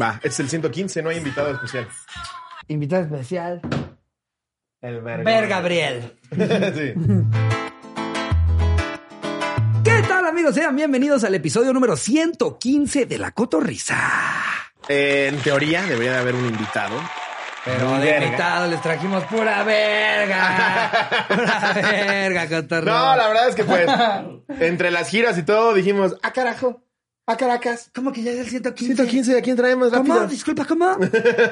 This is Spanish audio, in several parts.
Va, este es el 115, no hay invitado especial. Invitado especial. El Ver Gabriel. sí. ¿Qué tal, amigos? Sean bienvenidos al episodio número 115 de La Cotorrisa. Eh, en teoría debería de haber un invitado. Pero de verga. invitado les trajimos pura verga. Pura verga, cotorreo. No, la verdad es que pues, entre las giras y todo, dijimos, ah, carajo, a Caracas. ¿Cómo que ya es el 115? 115, ¿a quién traemos? ¿Cómo? Rápido. Disculpa, ¿cómo?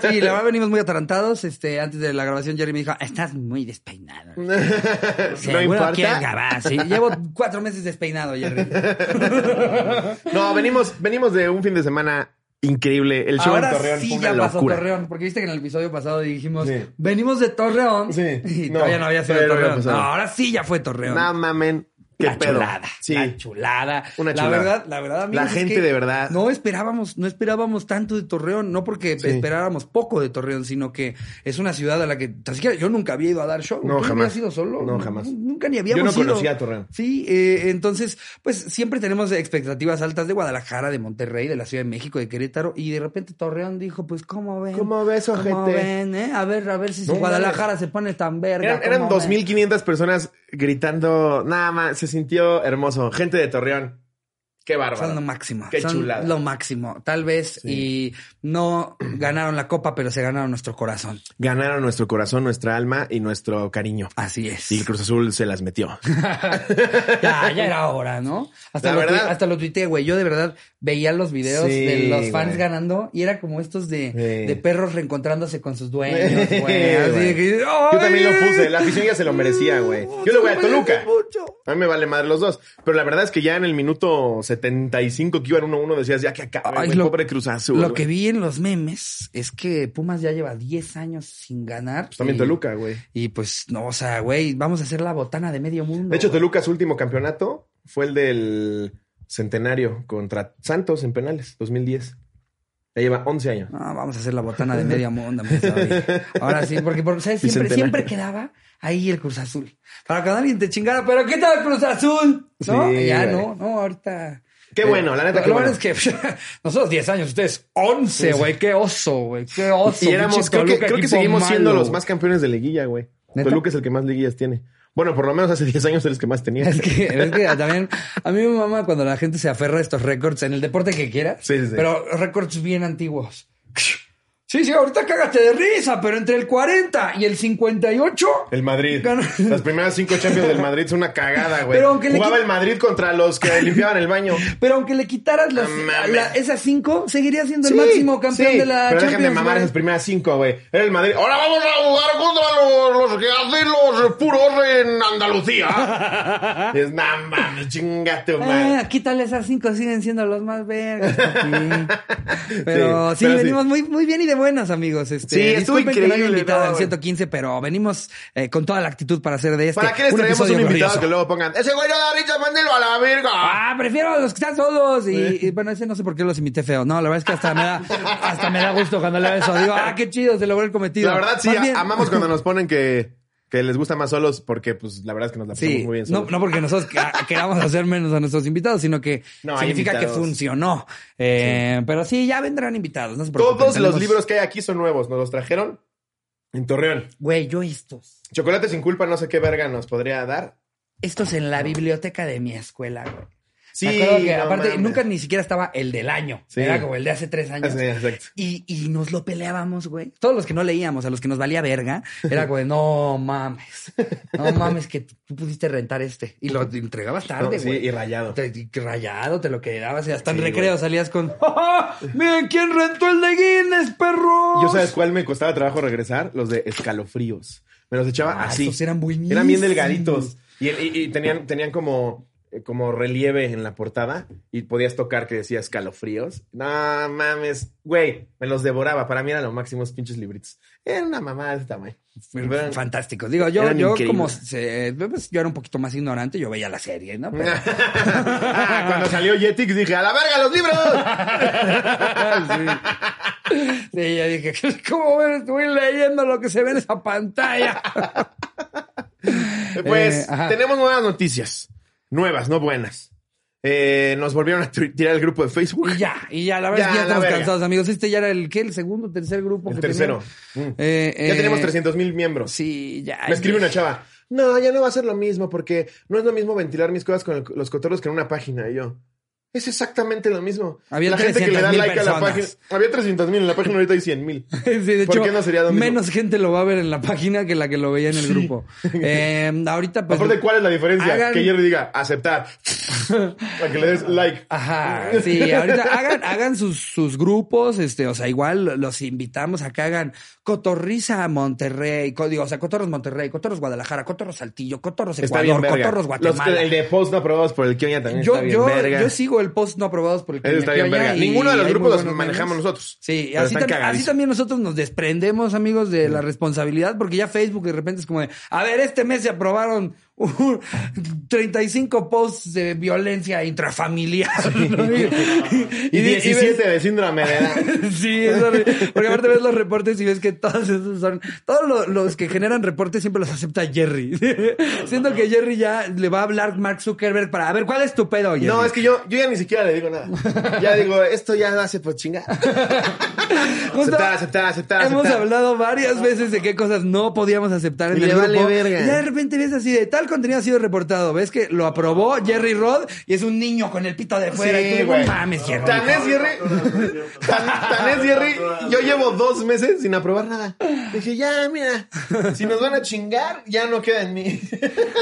Sí, la verdad venimos muy atarantados. Este, antes de la grabación, Jerry me dijo, estás muy despeinado. no importa. quieres grabar, sí. Llevo cuatro meses despeinado, Jerry. No, venimos, venimos de un fin de semana increíble. El show Ahora en Torreón sí fue ya una pasó locura. Torreón, porque viste que en el episodio pasado dijimos, Sí. venimos de Torreón. Sí. Y No, todavía no había sido todavía no había Torreón. pasado. No, ahora sí ya fue Torreón. No mamen, qué la pedo. chulada. Sí. La chulada. Una La chulada. verdad, la verdad, amigos, La es gente que de verdad. No esperábamos, no esperábamos tanto de Torreón, no porque Sí. esperáramos poco de Torreón, sino que es una ciudad a la que tan siquiera yo nunca había ido a dar show. No, ¿Tú jamás. ido solo? No, jamás. Nunca ni Yo habíamos no ido. conocía a Torreón. Sí, eh, entonces, pues siempre tenemos expectativas altas de Guadalajara, de Monterrey, de la Ciudad de México, de Querétaro, y de repente Torreón dijo, pues, ¿cómo ven? ¿Cómo ves, ojete? ¿Cómo ven, eh? A ver, a ver si No Guadalajara se pone tan verga. Eran, eran ¿cómo ven? 2.500 personas gritando, nada más, se sintió hermoso. Gente de Torreón. Qué bárbaro. Son lo máximo. Qué son chulada. lo máximo. Tal vez y no ganaron la copa, pero se ganaron nuestro corazón. Ganaron nuestro corazón, nuestra alma y nuestro cariño. Así es. Y el Cruz Azul se las metió. ya, ya era hora, ¿no? Hasta, La lo, verdad. hasta lo tuiteé, güey. Yo de verdad veía los videos Sí, de los fans güey. ganando y era como estos de, Sí. de perros reencontrándose con sus dueños, güey. Así de que, Yo también lo puse. La afición ya se lo merecía, güey. Yo le voy a Toluca. A mí me vale madre los dos. Pero la verdad es que ya en el minuto 75 que iban 1-1 decías, ya que Ay, güey, lo- pobre Cruz Azul. Lo que vi en los memes es que Pumas ya lleva 10 años sin ganar. Pues también y- Toluca, güey. Y pues, no, o sea, güey, vamos a hacer la botana de medio mundo. De hecho, güey. Toluca su último campeonato fue el del centenario contra Santos en penales, 2010. Ya lleva 11 años. No, vamos a hacer la botana de medio mundo. Ahora sí, porque, porque, ¿sabes? Siempre, siempre quedaba ahí el Cruz Azul. Para que alguien te chingara, pero ¿qué tal Cruz Azul? ¿No? Sí, ya no, no, ahorita. Qué Eh, bueno, la neta, Lo qué lo bueno. es que nosotros 10 años, ustedes 11, güey. Qué oso, güey. Qué oso. Y éramos, creo que, creo seguimos siendo los más campeones de liguilla, güey. Toluca es el que más liguillas tiene. Bueno, por lo menos hace 10 años eres el que más tenía. Es que, es que también, a mí me mama cuando la gente se aferra a estos récords en el deporte que quieras. Sí, sí, sí. Pero récords bien antiguos. Sí, sí, ahorita cágate de risa, pero entre el 40 y el 58. El Madrid. Ganó. Las primeras cinco Champions del Madrid son una cagada, güey. Pero aunque le Jugaba quit- el Madrid contra los que limpiaban el baño. Pero aunque le quitaras las, la- esas cinco, seguiría siendo el máximo campeón sí, de la Pero Champions. déjenme mamar güey. esas primeras cinco, güey. Era el Madrid. Ahora vamos a jugar contra los, los que hacen los puros en Andalucía. es nada mames, chingate, madre. Ah, quítale esas cinco, siguen siendo los más vergas. papi. Pero Sí, sí, pero sí. venimos Muy, muy bien y de buenas, amigos. Este, Sí, estuvo disculpen que no increíble, invitado no, al güey. 115, pero venimos eh, con toda la actitud para hacer de este ¿Para qué les un traemos un invitado glorioso. que luego pongan, ese güey no da risa, mándelo a la verga? Ah, prefiero a los que están solos. Y, y, bueno, ese no sé por qué los imité feo. No, la verdad es que hasta me da, hasta me da gusto cuando leo eso. Digo, ah, qué chido, se logró el cometido. La verdad, sí, bien- amamos cuando nos ponen que, que les gusta más solos porque, pues, la verdad es que nos la pasamos Sí, muy bien no, solos. no porque nosotros que- queramos hacer menos a nuestros invitados, sino que No, significa que funcionó. Eh, Pero sí, ya vendrán invitados. No Todos los libros que hay aquí son nuevos, nos los trajeron en Torreón. Güey, yo estos. Chocolate sin culpa, no sé qué verga nos podría dar. Estos en la biblioteca de mi escuela, güey. Sí, Me acuerdo que no aparte mames. nunca ni siquiera estaba el del año. Sí. Era como el de hace tres años. Sí, exacto. Y, y nos lo peleábamos, güey. Todos los que no leíamos, a los que nos valía verga, era como de, no mames, no mames que tú pudiste rentar este. Y lo entregabas tarde, No, sí, güey. y rayado. Te- y rayado te lo quedabas y hasta en recreo güey. salías con, ¡Ja, ja! miren quién rentó el de Guinness, perro. ¿Yo sabes cuál me costaba trabajo regresar? Los de escalofríos. Me los echaba Ah, así. esos eran buenísimos. Eran bien delgaditos. Y, y- y tenían, tenían como, como relieve en la portada. Y podías tocar que decía escalofríos. No mames. Güey, me los devoraba. Para mí eran los máximos pinches libritos. Era una mamada de este tamaño. Eran- Fantástico. Digo, yo, Eran yo increíbles. como se- pues, yo era un poquito más ignorante, yo veía la serie, ¿no? Pero- Cuando salió Jetix dije, ¡a la verga los libros! Sí, yo dije, ¿cómo? Estoy leyendo lo que se ve en esa pantalla. Pues Eh, tenemos nuevas noticias. Nuevas, no buenas. Eh, nos volvieron a tirar el grupo de Facebook. Y ya, y ya, la verdad es que Ya, ya estamos verga. cansados, amigos. Este ya era el, ¿qué? El segundo, tercer grupo. El que tercero. Mm. Eh, ya eh, tenemos 300 mil miembros. Sí, ya. Me escribe una chava. No, ya no va a ser lo mismo porque no es lo mismo ventilar mis cosas con el- los cotorros que en una página. Y yo, es exactamente lo mismo. Había la gente que le da 300,000 like a la página. personas. Había 300 mil en la página, ahorita hay 100 mil. Sí, de ¿Por hecho, qué no sería lo mismo? menos gente lo va a ver en la página que la que lo veía en el grupo. Eh, ahorita, pues. Aparte, ¿cuál es la diferencia? hagan- Que Jerry diga, aceptar. Para que le des like. Ajá, sí, ahorita hagan, hagan sus, sus grupos, este, o sea, igual los invitamos a que hagan Cotorriza Monterrey, digo, o sea, Cotorros Monterrey, Cotorros Guadalajara, Cotorros Saltillo, Cotorros Ecuador. Cotorros Los- Guatemala. el de post no aprobados por el Kioña también yo, está bien yo, verga. yo sigo el post no aprobados por el Eso está bien verga. Ninguno de los grupos los manejamos memes. nosotros. Sí, así, tam- así también nosotros nos desprendemos, amigos, de la responsabilidad, porque ya Facebook de repente es como de, a ver, este mes se aprobaron uh, 35 posts de violencia intrafamiliar. ¿no? Y, Y, y- y 17 de síndrome de edad. sí, es horrible. porque aparte ves los reportes y ves que todos esos son, todos lo- los que generan reportes siempre los acepta Jerry. Siento que Jerry ya le va a hablar Mark Zuckerberg para, a ver, ¿cuál es tu pedo, Jerry? No, es que yo, yo ya ni siquiera le digo nada. Ya digo, esto ya hace por chingar. Aceptar, aceptar, aceptar, Hemos aceptar. hablado varias veces de qué cosas no podíamos aceptar en Y el le vale grupo. verga. Y ya de repente ves así de tal contenido ha sido reportado. Ves que lo aprobó Jerry Rod y es un niño con el pito de fuera. y tú, güey. mames, Jerry. Tan es Jerry. Tan, tan es Jerry. Yo llevo dos meses sin aprobar nada. Dije, ya, mira. Si nos van a chingar, ya no queda en mí.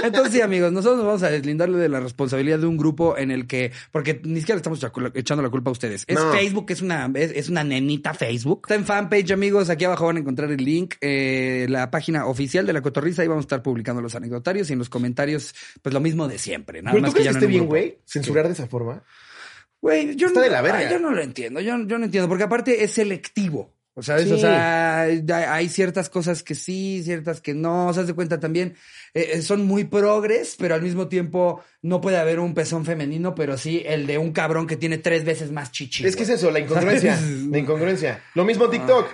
Entonces, sí, amigos, nosotros nos vamos a deslindarle de la responsabilidad de un grupo en el que, porque ni siquiera le estamos echa- echando la culpa a ustedes. Es No. Facebook, es una, es, es una nenita Facebook. Está en fanpage, amigos. Aquí abajo van a encontrar el link, eh, la página oficial de la Cotorriza. Ahí vamos a estar publicando los anecdotarios y en los comentarios, pues lo mismo de siempre. Nada ¿Pero más tú crees que ya no esté bien, güey? Censurar de esa forma. Güey, yo, Está no, de la verga. ay, yo no lo entiendo. Yo, yo no entiendo, porque aparte es selectivo. O sea, Sí. o sea, hay, ciertas cosas que sí, ciertas que no. O sea, de cuenta también, eh, eh, son muy progres, pero al mismo tiempo no puede haber un pezón femenino, pero sí el de un cabrón que tiene tres veces más chichi. Es que es eso, la incongruencia. La incongruencia. Lo mismo TikTok.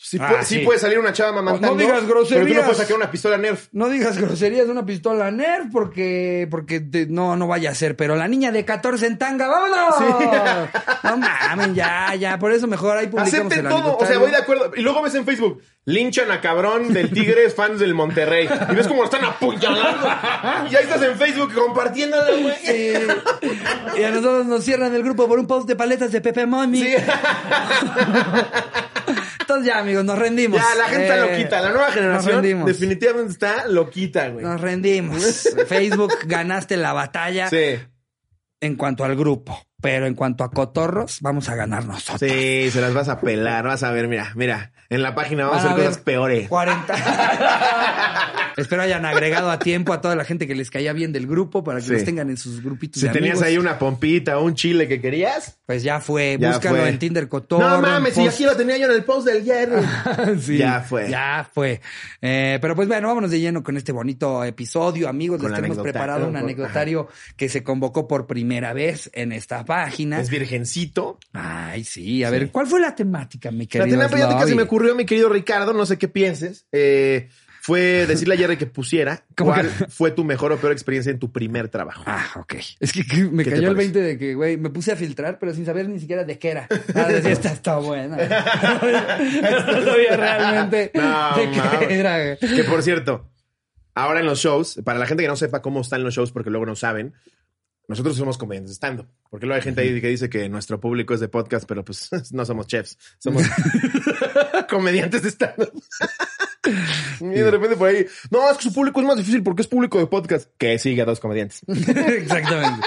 Sí, Ah, puede, sí sí. puede salir una chava mamantando. No digas Pero tú no groserías. puedes sacar una pistola Nerf. No digas groserías de una pistola Nerf porque, porque te- no, no vaya a ser. Pero la niña de 14 en tanga, ¡vámonos! No mames, ya, ya. Por eso mejor ahí publicamos Acepten el todo. O sea, voy de acuerdo. Y luego ves en Facebook, linchan a cabrón del Tigres, fans del Monterrey. Y ves cómo lo están apuñalando. Y ahí estás en Facebook compartiéndolo, güey. Sí. Y a nosotros nos cierran el grupo por un post de paletas de Pepe Mami. Sí. Entonces ya, amigos, nos rendimos. Ya, la gente está Eh, loquita. La nueva Nos generación rendimos. definitivamente está loquita, güey. Nos rendimos. Facebook ganaste la batalla Sí. en cuanto al grupo. Pero en cuanto a cotorros, vamos a ganar nosotros. Sí, se las vas a pelar. Vas a ver, mira, mira. En la página vamos a a hacer cosas peores. 40. Espero hayan agregado a tiempo a toda la gente que les caía bien del grupo para que Sí. los tengan en sus grupitos Si de tenías amigos. ahí una pompita o un chile que querías. Pues ya fue. Ya Búscalo fue. en Tinder Cotorro. No mames, si aquí lo tenía yo en el post del Jerry. Sí, Ya fue. Ya fue. Eh, pero pues bueno, vámonos de lleno con este bonito episodio, amigos. Con Les tenemos preparado un anecdotario que se convocó por primera vez en esta página. Es virgencito. Ay, sí. A ver, ¿cuál fue la temática, mi La querido? temática que Slobby? se me ocurrió, mi querido Ricardo, no sé qué pienses, eh, fue decirle a Jerry que pusiera ¿Cómo cuál que? fue tu mejor o peor experiencia en tu primer trabajo. Ah, ok. Es que, que me ¿Qué te cayó el parece? 20 de que, güey, me puse a filtrar, pero sin saber ni siquiera de qué era. Ah, decía, esta está buena. no sabía realmente No, de qué era. Que por cierto, ahora en los shows, para la gente que no sepa cómo están los shows, porque luego no saben, nosotros somos comediantes estando. Porque luego hay gente ahí que dice que nuestro público es de podcast, pero pues no somos chefs, somos comediantes de stand Y de repente por ahí, no, es que su público es más difícil porque es público de podcast. Que sigue a dos comediantes. Exactamente.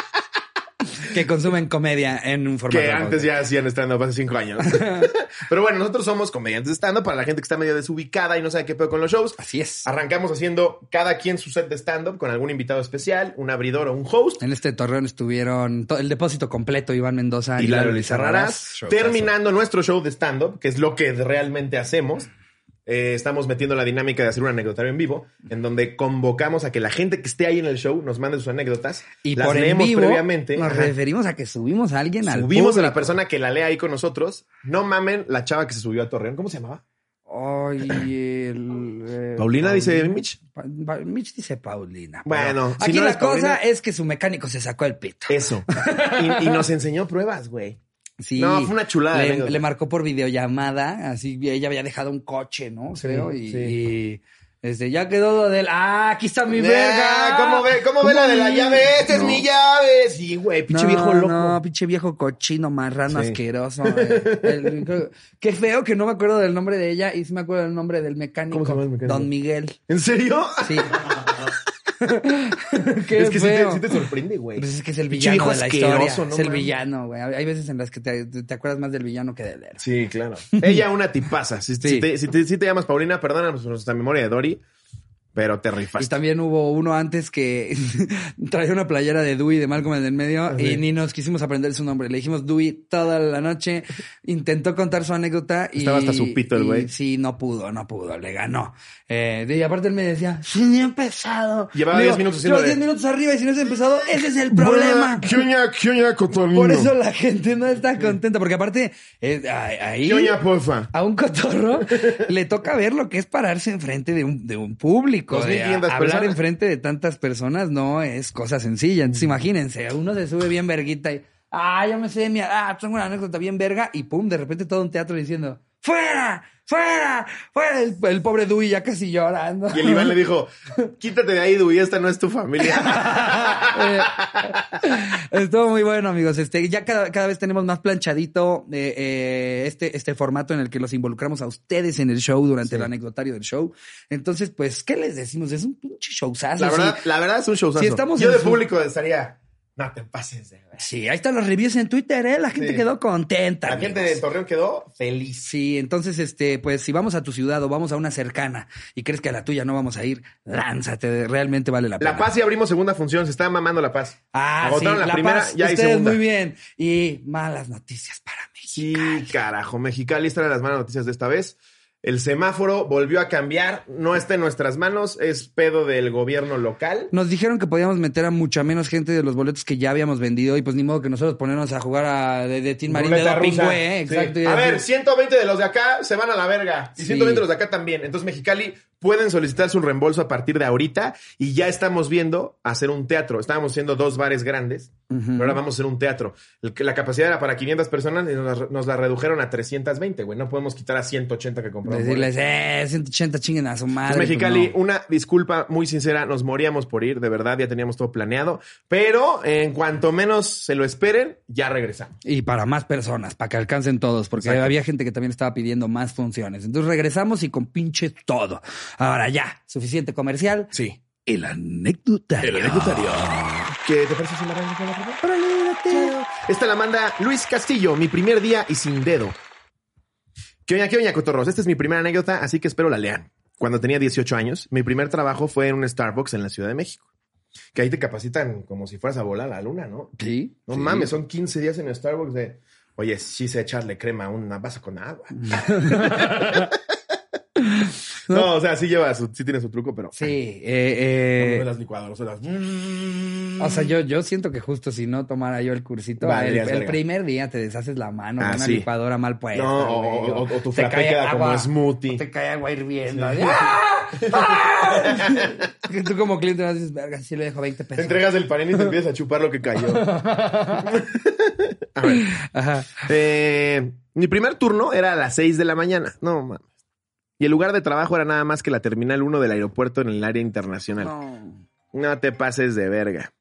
Que consumen comedia en un formato. Que antes ya hacían stand-up hace cinco años. Pero bueno, nosotros somos comediantes de stand-up para la gente que está medio desubicada y no sabe qué pedo con los shows. Así es. Arrancamos haciendo cada quien su set de stand-up con algún invitado especial, un abridor o un host. En este torreón estuvieron el depósito completo, Iván Mendoza Y Lalo Lalo Lizarrarás. Terminando nuestro show de stand-up, que es lo que realmente hacemos. Eh, estamos metiendo la dinámica de hacer un anecdotario en vivo, en donde convocamos a que la gente que esté ahí en el show nos mande sus anécdotas. Y las por en leemos vivo previamente. nos Ajá. referimos a que subimos a alguien al Subimos a la persona que la lea ahí con nosotros. No mamen la chava que se subió a Torreón. ¿Cómo se llamaba? Ay, Ay, el, eh, Paulina dice Mitch. Pa- Pa- Mitch dice Paulina. Bueno, si aquí no la cosa es que su mecánico se sacó el pito. Eso. Y, y nos enseñó pruebas, güey. Sí. No, fue una chulada Le, le marcó por videollamada, así ella había dejado un coche, ¿no? Sí, Creo, y, sí. y, este, ya quedó lo del, ah, aquí está mi verga. ¿Cómo ve, cómo ve la de la llave? Esta es mi llave. Sí, güey, pinche no, viejo loco. No, pinche viejo cochino, marrano, Sí. asqueroso. eh. El- qué feo que no me acuerdo del nombre de ella y sí me acuerdo del nombre del mecánico. ¿Cómo se llama el mecánico? Don Miguel. ¿En serio? Sí. es que sí te, feo. sí te sorprende, güey. Pues es que es el villano de la historia. no es el villano, güey. Hay veces en las que te, te acuerdas más del villano que del héroe. Sí, claro. Ella una tipaza. Si, Sí. si te, si te- si te llamas Paulina, perdónanos nuestra memoria de Dory, pero te Y también hubo uno antes que traía una playera de Dewey de Malcolm en el medio Ajá. y ni nos quisimos aprender su nombre. Le dijimos Dewey toda la noche. Intentó contar su anécdota y... Estaba hasta su pito el güey. Sí, no pudo, no pudo. Le ganó. Eh, y aparte él me decía, sí, ni he empezado. Llevaba Le 10 minutos haciendo Llevo de- 10 minutos arriba y si no has empezado, ese es el problema. Por eso la gente no está contenta. Porque aparte, eh, ahí... A un cotorro le toca ver lo que es pararse enfrente de un, de un público. De 2.500 hablar personas. enfrente de tantas personas no es cosa sencilla. Entonces imagínense, uno se sube bien verguita y, ah, yo me sé, mi, ah, tengo una anécdota bien verga y pum, de repente todo un teatro diciendo, fuera, fuera, fuera. El, el pobre Dewey ya casi llorando. Y el Iván le dijo, quítate de ahí, Dewey, esta no es tu familia. Estuvo muy bueno, amigos. Este, ya cada, cada vez tenemos más planchadito eh, eh, este, este formato en el que los involucramos a ustedes en el show durante Sí. el anecdotario del show. Entonces, pues, ¿qué les decimos? Es un pinche showzazo. La verdad, sí. la verdad es un showzazo. Si estamos Yo de su- público estaría, no te pases de. Sí, ahí están los reviews en Twitter, ¿eh? La gente Sí. quedó contenta. La gente de. Torreón quedó feliz. Sí, entonces, este, pues si vamos a tu ciudad o vamos a una cercana y crees que a la tuya no vamos a ir, lánzate, realmente vale la pena. La Paz y abrimos segunda función, se está mamando La Paz. Ah, Agotaron sí, la, primera, Paz, ya hay segunda. muy bien. Y malas noticias para Sí, México. carajo, Mexicali está en las malas noticias de esta vez. El semáforo volvió a cambiar, no está en nuestras manos, es pedo del gobierno local. Nos dijeron que podíamos meter a mucha menos gente de los boletos que ya habíamos vendido y pues ni modo que nosotros ponernos a jugar a, de, de Team Marín de doping, güey, ¿eh? Exacto. A ver, 120 de los de acá se van a la verga. Y Sí. 120 de los de acá también. Entonces, Mexicali pueden solicitar su reembolso a partir de ahorita. Y ya estamos viendo hacer un teatro. Estábamos haciendo dos bares grandes. Pero ahora vamos a hacer un teatro. La capacidad era para 500 personas y nos, la- nos la redujeron a 320, güey. No podemos quitar a 180 que compramos. Decirles, eh, 180 chinguen a su madre. Entonces, Mexicali, pues, no. una disculpa muy sincera, nos moríamos por ir, de verdad, ya teníamos todo planeado, pero en cuanto menos se lo esperen, ya regresamos. Y para más personas, para que alcancen todos, porque Exacto. había gente que también estaba pidiendo más funciones. Entonces regresamos y con pinche todo. Ahora ya, suficiente comercial. Sí. El anecdotario. El anecdotario. ¿Qué te parece si la arrancas con la primera? Esta la manda Luis Castillo, mi primer día y sin dedo. ¿Qué oña, qué oña, cotorros? Esta es mi primera anécdota, así que espero la lean. Cuando tenía 18 años, mi primer trabajo fue en un Starbucks en la Ciudad de México. Que ahí te capacitan como si fueras a volar a la luna, ¿no? Sí. No sí. mames, son 15 días en Starbucks de, oye, sí sé echarle crema a una vaso con agua. no, o sea, sí lleva su, sí tiene su truco, pero. Sí, eh, Como eh, de las licuadoras, o las- O sea, yo, yo siento que justo si no tomara yo el cursito, el, primer día te deshaces la mano Ah, con una sí. licuadora mal puesta. No, o- güey, o- o tu te frappé queda como agua, smoothie. o Te cae agua hirviendo. Sí. ¡Ah! ¡Ah! Que tú como cliente no dices, verga, sí le dejo 20 Te pesos. entregas el panini y te empiezas a chupar lo que cayó. a ver. Ajá. Eh, mi primer turno era a las 6 de la mañana. No mames. Y el lugar de trabajo era nada más que la terminal 1 del aeropuerto en el área internacional. No. No te pases de verga.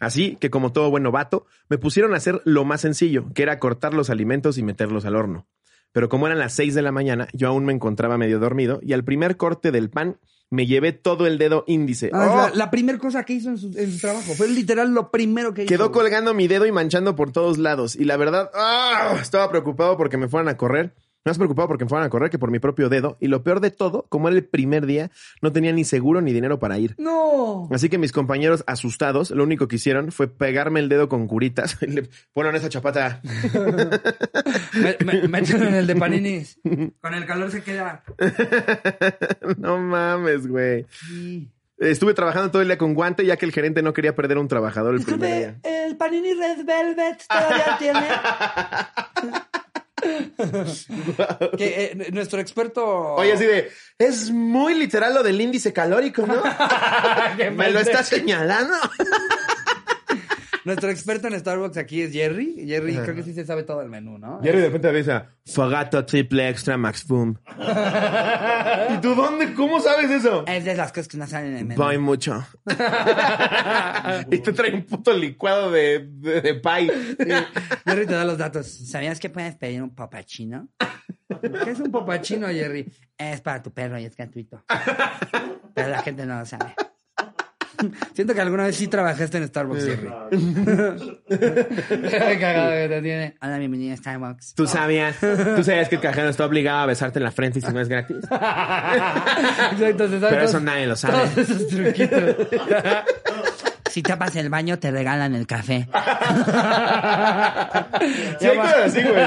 Así que como todo buen novato, me pusieron a hacer lo más sencillo, que era cortar los alimentos y meterlos al horno. Pero como eran las 6 de la mañana, yo aún me encontraba medio dormido y al primer corte del pan me llevé todo el dedo índice. Ah, ¡Oh! la, la primera cosa que hizo en su, en su trabajo. Fue literal lo primero que hizo. Quedó colgando mi dedo y manchando por todos lados. Y la verdad, ¡ah! estaba preocupado porque me fueran a correr. Más preocupado porque me fueran a correr que por mi propio dedo. Y lo peor de todo, como era el primer día, no tenía ni seguro ni dinero para ir. No. Así que mis compañeros asustados, lo único que hicieron fue pegarme el dedo con curitas. Y le ponen esa chapata. Me- me- Mételo en el de paninis. Con el calor se queda. no mames, güey. Sí. Estuve trabajando todo el día con guante ya que el gerente no quería perder a un trabajador el primer día. ¿el panini Red Velvet todavía tiene? Que eh, nuestro experto. Oye, así de, es muy literal lo del índice calórico, ¿no? ¿Me lo está señalando? Nuestro experto en Starbucks aquí es Jerry. Jerry creo que sí se sabe todo el menú, ¿no? Jerry de repente avisa, Fagato triple extra max boom. ¿Y tú dónde? ¿Cómo sabes eso? Es de las cosas que no salen en el menú. Voy mucho. y te trae un puto licuado de, de, de pie. Jerry te da los datos. ¿Sabías que puedes pedir un popachino? ¿Qué es un popachino, Jerry? Es para tu perro y es gratuito. Pero la gente no lo sabe. Siento que alguna vez sí trabajaste en Starbucks, Jerry. Qué cagado que te tiene. Hola, bienvenido a Starbucks. ¿Tú sabías? ¿Tú sabías que el cajero está obligado a besarte en la frente y si no es gratis? Exacto, se sabe Pero eso nadie lo sabe. Todos esos truquitos. Si tapas el baño, te regalan el café. Sí, hay cosas así, güey.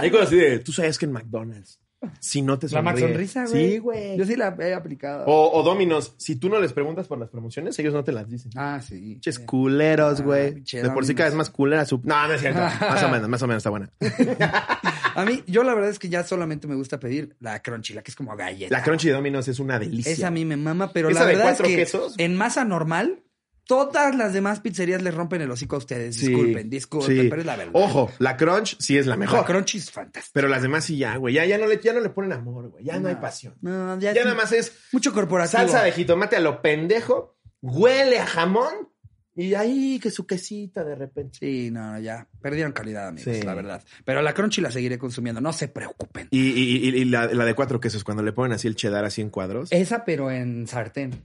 Hay cosas así de, tú sabes que en McDonald's, si no te La sonríe. Max Sonrisa, güey. Sí, güey. Yo sí la he aplicado. O, o Dominos, si tú no les preguntas por las promociones, ellos no te las dicen. Ah, sí. Pinches culeros, Ah, güey. de por sí cada vez más culera su... No, no es cierto. Más o menos, más o menos está buena. A mí, yo la verdad es que ya solamente me gusta pedir la crunchy, la que es como galleta. La crunchy de Dominos es una delicia. Esa a mí me mama, pero Esa la de verdad es cuatro que quesos. en masa normal, todas las demás pizzerías les rompen el hocico a ustedes. Sí, Disculpen, disculpen, sí. pero es la verdad. Ojo, la crunch sí es la mejor. La crunchy es fantástica. Pero las demás sí ya, güey. Ya, ya, no le, ya no le ponen amor, güey. Ya no, hay pasión. No, ya, Ya nada más es mucho corporativo. salsa de jitomate a lo pendejo, huele a jamón y ahí que su quesita de repente. Sí, no, ya. Perdieron calidad, amigos, Sí. la verdad. Pero la crunchy la seguiré consumiendo, no se preocupen. Y, y- y- y la, la de cuatro quesos, cuando le ponen así el cheddar así en cuadros. Esa, pero en sartén.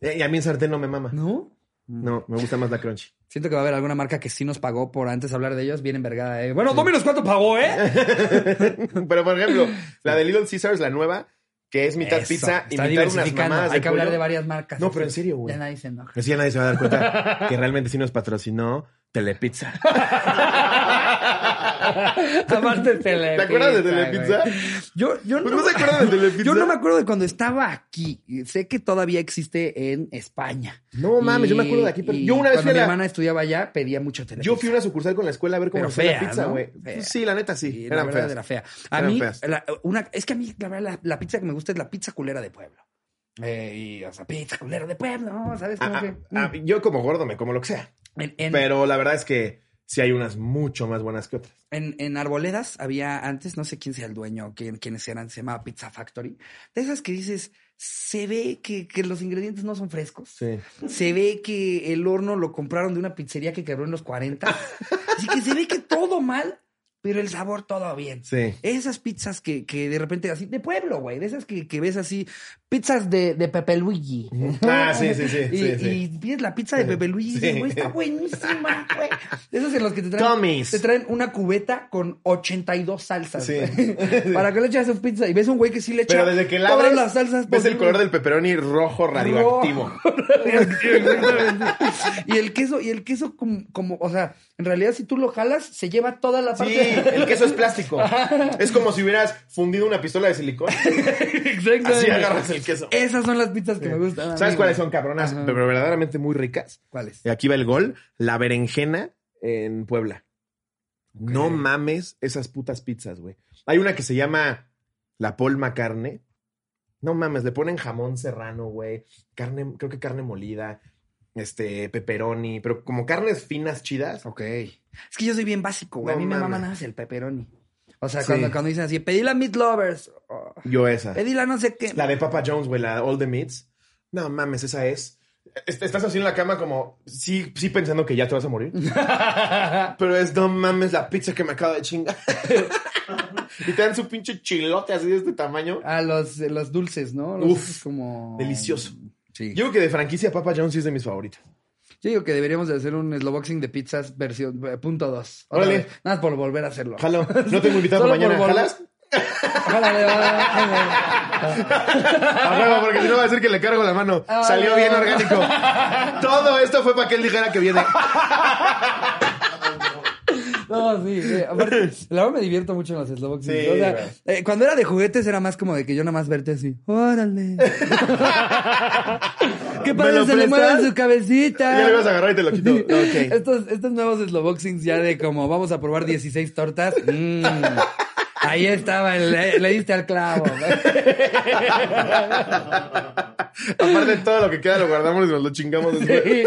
Eh, y a mí en sartén no me mama. ¿No? No, me gusta más la crunchy. Siento que va a haber alguna marca que sí nos pagó por antes hablar de ellos, bien envergada. ¿eh? Bueno, Dominos, ¿cuánto pagó, eh? Pero por ejemplo, la de Little Caesars, la nueva, que es mitad Eso, pizza y mitad unas mamadas Hay que hablar de varias marcas. No, pero en serio, güey. Ya nadie se enoja. Así ya nadie se va a dar cuenta que realmente sí nos patrocinó Telepizza. Aparte Telepizza. ¿Te acuerdas de Telepizza? güey. Yo, yo ¿No se acuerdan de Telepizza? Yo no me acuerdo de cuando estaba aquí. Sé que todavía existe en España. No mames, yo me acuerdo de aquí, pero yo una vez cuando fui a mi la- hermana estudiaba allá, pedía mucho Telepizza. Yo fui a una sucursal con la escuela a ver cómo la fea, pizza, ¿no? güey. Fea. Sí, la neta sí. Sí, la eran verdad feas. era fea. A Eran mí, feas. la- una, es que a mí, la verdad, la, la pizza que me gusta es la pizza culera de pueblo. Eh, y, o sea, pizza culera de pueblo, ¿no? ¿sabes? Como Ah, que, ah, ah, yo como gordo me como lo que sea. En, en- Pero la verdad es que sí hay unas mucho más buenas que otras. En, en Arboledas había antes, no sé quién sea el dueño, quién, quiénes eran, se llamaba Pizza Factory. De esas que dices, se ve que, que los ingredientes no son frescos. Sí. Se ve que el horno lo compraron de una pizzería que quebró en los 40. Así que se ve que todo mal, pero el sabor todo bien. Sí. Esas pizzas que, que de repente así, de pueblo, güey, de esas que, que ves así, pizzas de, de Pepe Luigi. Ah, sí, sí, sí, Y, sí, sí. y pides la pizza de Pepe Luigi y dices, güey, está buenísima, güey. De esos en los que te traen, Tommy's. te traen una cubeta con 82 salsas. Sí. Para que le echas un pizza y ves un güey que sí le echa Pero desde que la todas abres, las salsas ves el color del pepperoni rojo radioactivo. Exactamente. y el queso, y el queso como, como, o sea, en realidad si tú lo jalas, se lleva toda la parte. el queso es plástico. Es como si hubieras fundido una pistola de silicón. Exacto. Así agarras el queso. Esas son las pizzas que me gustan. ¿Sabes cuáles son cabronas? Ajá. Pero verdaderamente muy ricas. ¿Cuáles? Y aquí va el gol. La berenjena en Puebla. No mames esas putas pizzas, güey. Hay una que se llama la Polma Carne. No mames, le ponen jamón serrano, güey. Carne, creo que carne molida. Este, pepperoni. Pero como carnes finas, chidas. Ok. Es que yo soy bien básico, güey. No a mí me mama nada más el pepperoni. O sea, Sí. cuando, cuando dicen así, pedí la Meat Lovers. oh, Yo esa. pedí la no sé qué. La de Papa Jones, güey, la All the Meats. No mames, esa es. Est- Estás así en la cama como, sí, sí pensando que ya te vas a morir. Pero es, no mames, la pizza que me acaba de chingar. y te dan su pinche chilote así de este tamaño. Ah, los, los dulces, ¿no? Los Uf, como... delicioso. Sí. Yo Yo, creo que de franquicia Papa Jones sí es de mis favoritas. digo que deberíamos de hacer un slowboxing de pizzas versión eh, punto dos. Otra Órale. vez. Nada más por volver a hacerlo. Jalo, no tengo invitado Solo mañana. por ¿Jalas? Jálale. A huevo, porque si no va a decir que le cargo la mano. Ah, Salió bien orgánico. Todo esto fue para que él dijera que viene. No, sí, sí. Aparte, la verdad me divierto mucho en los slowboxing. Sí, o sea, eh, cuando era de juguetes era más como de que yo nada más verte así. ¡Órale! ¡Qué ¿Me padre se le mueve su cabecita! Ya le vas a agarrar y te lo quito. Ok. Estos, estos nuevos slowboxings ya de como vamos a probar 16 tortas. Mm. Ahí estaba, le, le diste al clavo. Aparte de todo lo que queda lo guardamos y nos lo chingamos después. Sí.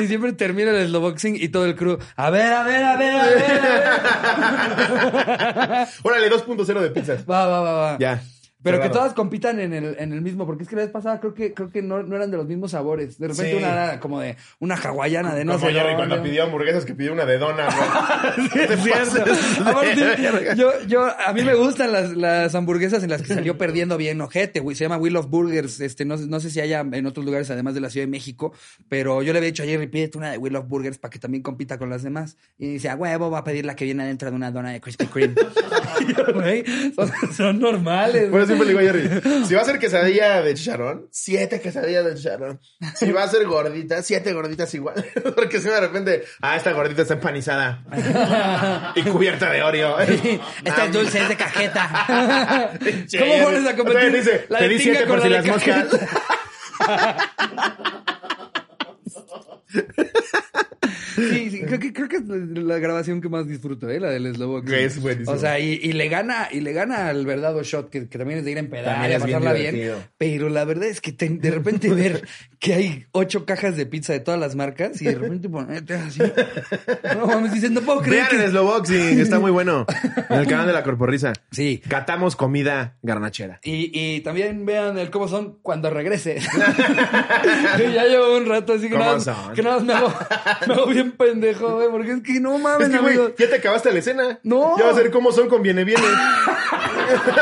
Y siempre termina el slowboxing y todo el crew. A ver, a ver, a ver, a ver. A ver. Órale, 2.0 de pizzas. Va, va, va, va. Ya. Pero que todas compitan en el, en el mismo, porque es que la vez pasada creo que, creo que no, no eran de los mismos sabores. De repente Sí. una era como de una hawaiana de no Como sé Jerry dónde. cuando pidió hamburguesas que pidió una de dona, güey. Sí, es cierto. Aparte, yo, yo, a mí me gustan las, las hamburguesas en las que salió perdiendo bien ojete, güey. Se llama Will of Burgers. Este, no, no sé si haya en otros lugares además de la Ciudad de México, pero yo le había dicho a Jerry, pídete una de Will of Burgers para que también compita con las demás. Y dice, a huevo, va a pedir la que viene adentro de una dona de Krispy Kreme. Güey, son, son normales. Por siempre le digo a Jerry, si va a ser quesadilla de chicharrón, siete quesadillas de chicharrón. Si va a ser gordita, siete gorditas igual. Porque si de repente, ah, esta gordita está empanizada y cubierta de Oreo. Esta es dulce, es de cajeta. ¿Cómo pones a competir? vez dice, la te di siete por si las moscas. Sí, sí, creo que, creo que es la grabación que más disfruto, ¿eh? La del. Güey, es buenísimo. O sea, y, y le gana, y le gana al verdadero shot, que, que también es de ir en pedal a bien pasarla bien. Pero la verdad es que te- de repente ver que hay ocho cajas de pizza de todas las marcas y de repente ponerte así. No mames, dices, no puedo creer Vean que. el Slowboxing, está muy bueno. En el canal de la Corporrisa. Sí. Catamos comida garnachera. Y, y también vean el cómo son cuando regrese. ya llevo un rato así que ¿Cómo nada, que nada más me hago, me bien pendejo, güey, porque es que no mames, Es que, güey, amigos. ya te acabaste la escena. No. Ya va a ser cómo son con viene viene.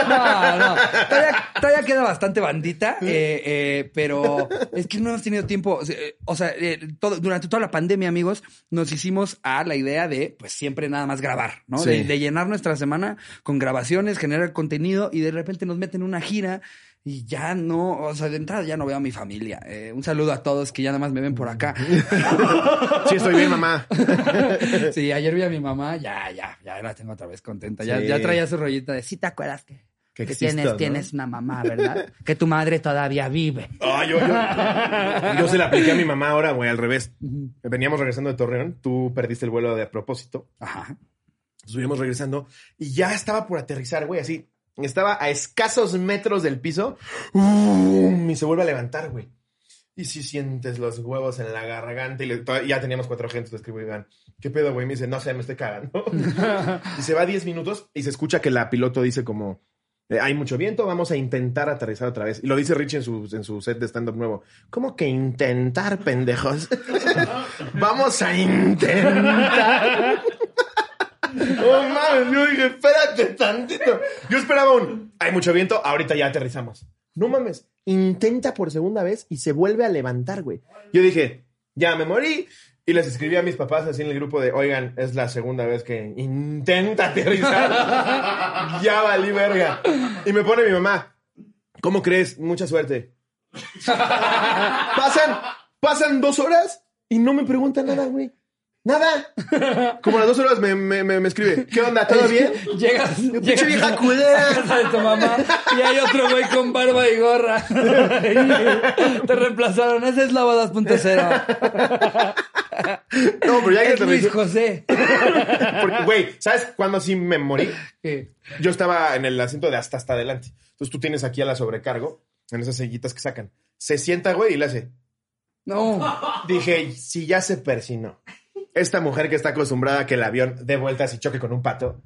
No, no. Todavía, todavía queda bastante bandita, eh, eh, pero es que no hemos tenido tiempo. O sea, eh, O sea, eh, todo- durante toda la pandemia, amigos, nos hicimos a la idea de, pues, siempre nada más grabar, ¿no? Sí. De, de llenar nuestra semana con grabaciones, generar contenido y de repente nos meten una gira. Y ya no, o sea, de entrada ya no veo a mi familia. Eh, un saludo a todos que ya nada más me ven por acá. Sí, estoy bien, mamá. sí, ayer vi a mi mamá, ya, ya, ya la tengo otra vez contenta. Ya, Sí. ya traía su rollita de, sí te acuerdas que, Que existo, tienes, ¿no? tienes una mamá, ¿verdad? que tu madre todavía vive. Ah, yo, yo, yo se la apliqué a mi mamá ahora, güey, al revés. Veníamos regresando de Torreón, tú perdiste el vuelo de a propósito. Ajá. Estuvimos regresando y ya estaba por aterrizar, güey, así. Estaba a escasos metros del piso y se vuelve a levantar, güey. Y si sientes los huevos en la garganta y le- ya teníamos cuatro gentes, le escribo Iván. ¿Qué pedo, güey? Me dice, no sé, me estoy cagando. y se va 10 minutos y se escucha que la piloto dice como, eh, hay mucho viento, vamos a intentar aterrizar otra vez. Y lo dice Richie en su, en su set de stand-up nuevo. ¿Cómo que intentar, pendejos? vamos a intentar. No mames, yo dije, espérate tantito. Yo esperaba un, hay mucho viento, ahorita ya aterrizamos. No mames, intenta por segunda vez y se vuelve a levantar, güey. Yo dije, ya me morí. Y les escribí a mis papás así en el grupo de, oigan, es la segunda vez que intenta aterrizar. ya valí verga. Y me pone mi mamá, ¿cómo crees? Mucha suerte. pasan, pasan dos horas y no me preguntan nada, güey. Nada. Como a las dos horas me, me, me, me escribe, ¿qué onda? ¿Todo bien? Llegas, Pinche vieja a culera. casa de tu mamá y hay otro güey con barba y gorra. Te reemplazaron. Ese es la 2.0. No, pero ya que te Luis José. Porque, güey, ¿sabes cuándo sí me morí? ¿Qué? Yo estaba en el asiento de hasta hasta adelante. Entonces tú tienes aquí a la sobrecargo, en esas sillitas que sacan. Se sienta, güey, y le hace. No. Dije, si ya se persinó. Esta mujer que está acostumbrada a que el avión dé vueltas y choque con un pato,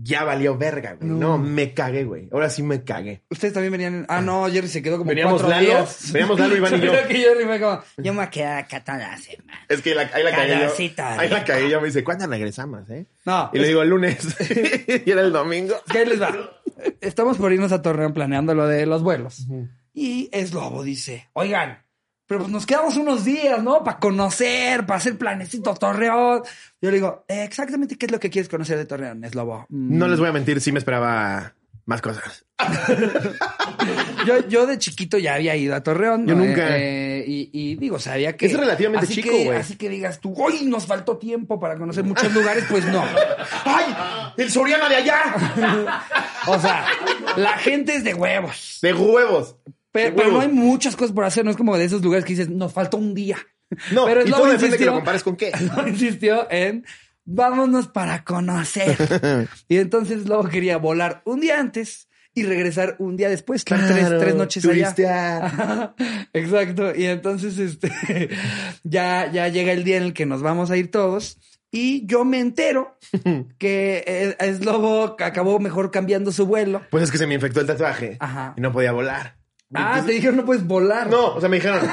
ya valió verga, güey. No, No. me cagué, güey. Ahora sí me cagué. Ustedes también venían. en- Ah, no, Jerry se quedó como Veníamos cuatro Lalo, días. veníamos Lalo, Iván y yo. Creo que Jerry fue como, yo me quedar acá toda la semana. Es que la- ahí la cagué yo. Ahí la cagué yo. Me dice, ¿cuándo regresamos, eh? No, Y le digo, el lunes. y era el domingo. ¿Qué les va? Estamos por irnos a Torreón planeando lo de los vuelos. Y es Lobo dice, oigan, pero pues nos quedamos unos días, ¿no? Para conocer, para hacer planecito Torreón. Yo le digo, "Eh, exactamente qué es lo que quieres conocer de Torreón, es Lobo. "Mm, No les voy a mentir, sí me esperaba más cosas. yo, yo de chiquito ya había ido a Torreón. Yo ¿no? nunca. Eh, y, y digo, sabía que... Es relativamente así chico, güey. Así que digas tú, hoy nos faltó tiempo para conocer muchos lugares, pues no. ¡Ay! ¡El Soriana de allá! O sea, la gente es de huevos. De huevos. Pero, pero no hay muchas cosas por hacer, no es como de esos lugares que dices, nos faltó un día. No, pero y Slobo todo depende que insistió- lo compares con qué. Slobo insistió en vámonos para conocer. y entonces luego quería volar un día antes y regresar un día después, estar tres, Claro, tres noches allá. turistear. Ajá, Exacto. Y entonces, este, ya, ya llega el día en el que nos vamos a ir todos. Y yo me entero que eh, Slobo acabó mejor cambiando su vuelo. Pues es que se me infectó el tatuaje Ajá. y no podía volar. Ah, te dijeron no puedes volar. No, o sea, me dijeron.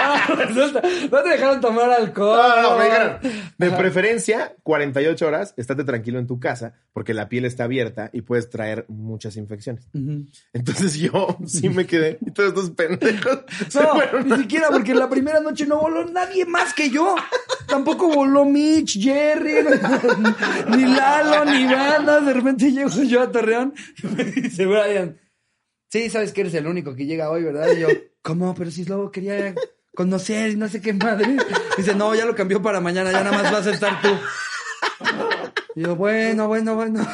Ah, resulta, no te dejaron tomar alcohol. No, no, no, me dijeron. De preferencia, 48 horas, estate tranquilo en tu casa porque la piel está abierta y puedes traer muchas infecciones. Entonces yo sí me quedé. Y todos estos pendejos No, ni siquiera porque la primera noche no voló nadie más que yo. Tampoco voló Mitch, Jerry, ni Lalo, ni Banda. De repente llego yo a Torreón y me dice Brian, sí, sabes que eres el único que llega hoy, ¿verdad? Y yo, ¿cómo? Pero si luego quería conocer y no sé qué madre. Dice, no, ya lo cambió para mañana, ya nada más vas a estar tú. Y yo, bueno, bueno, bueno.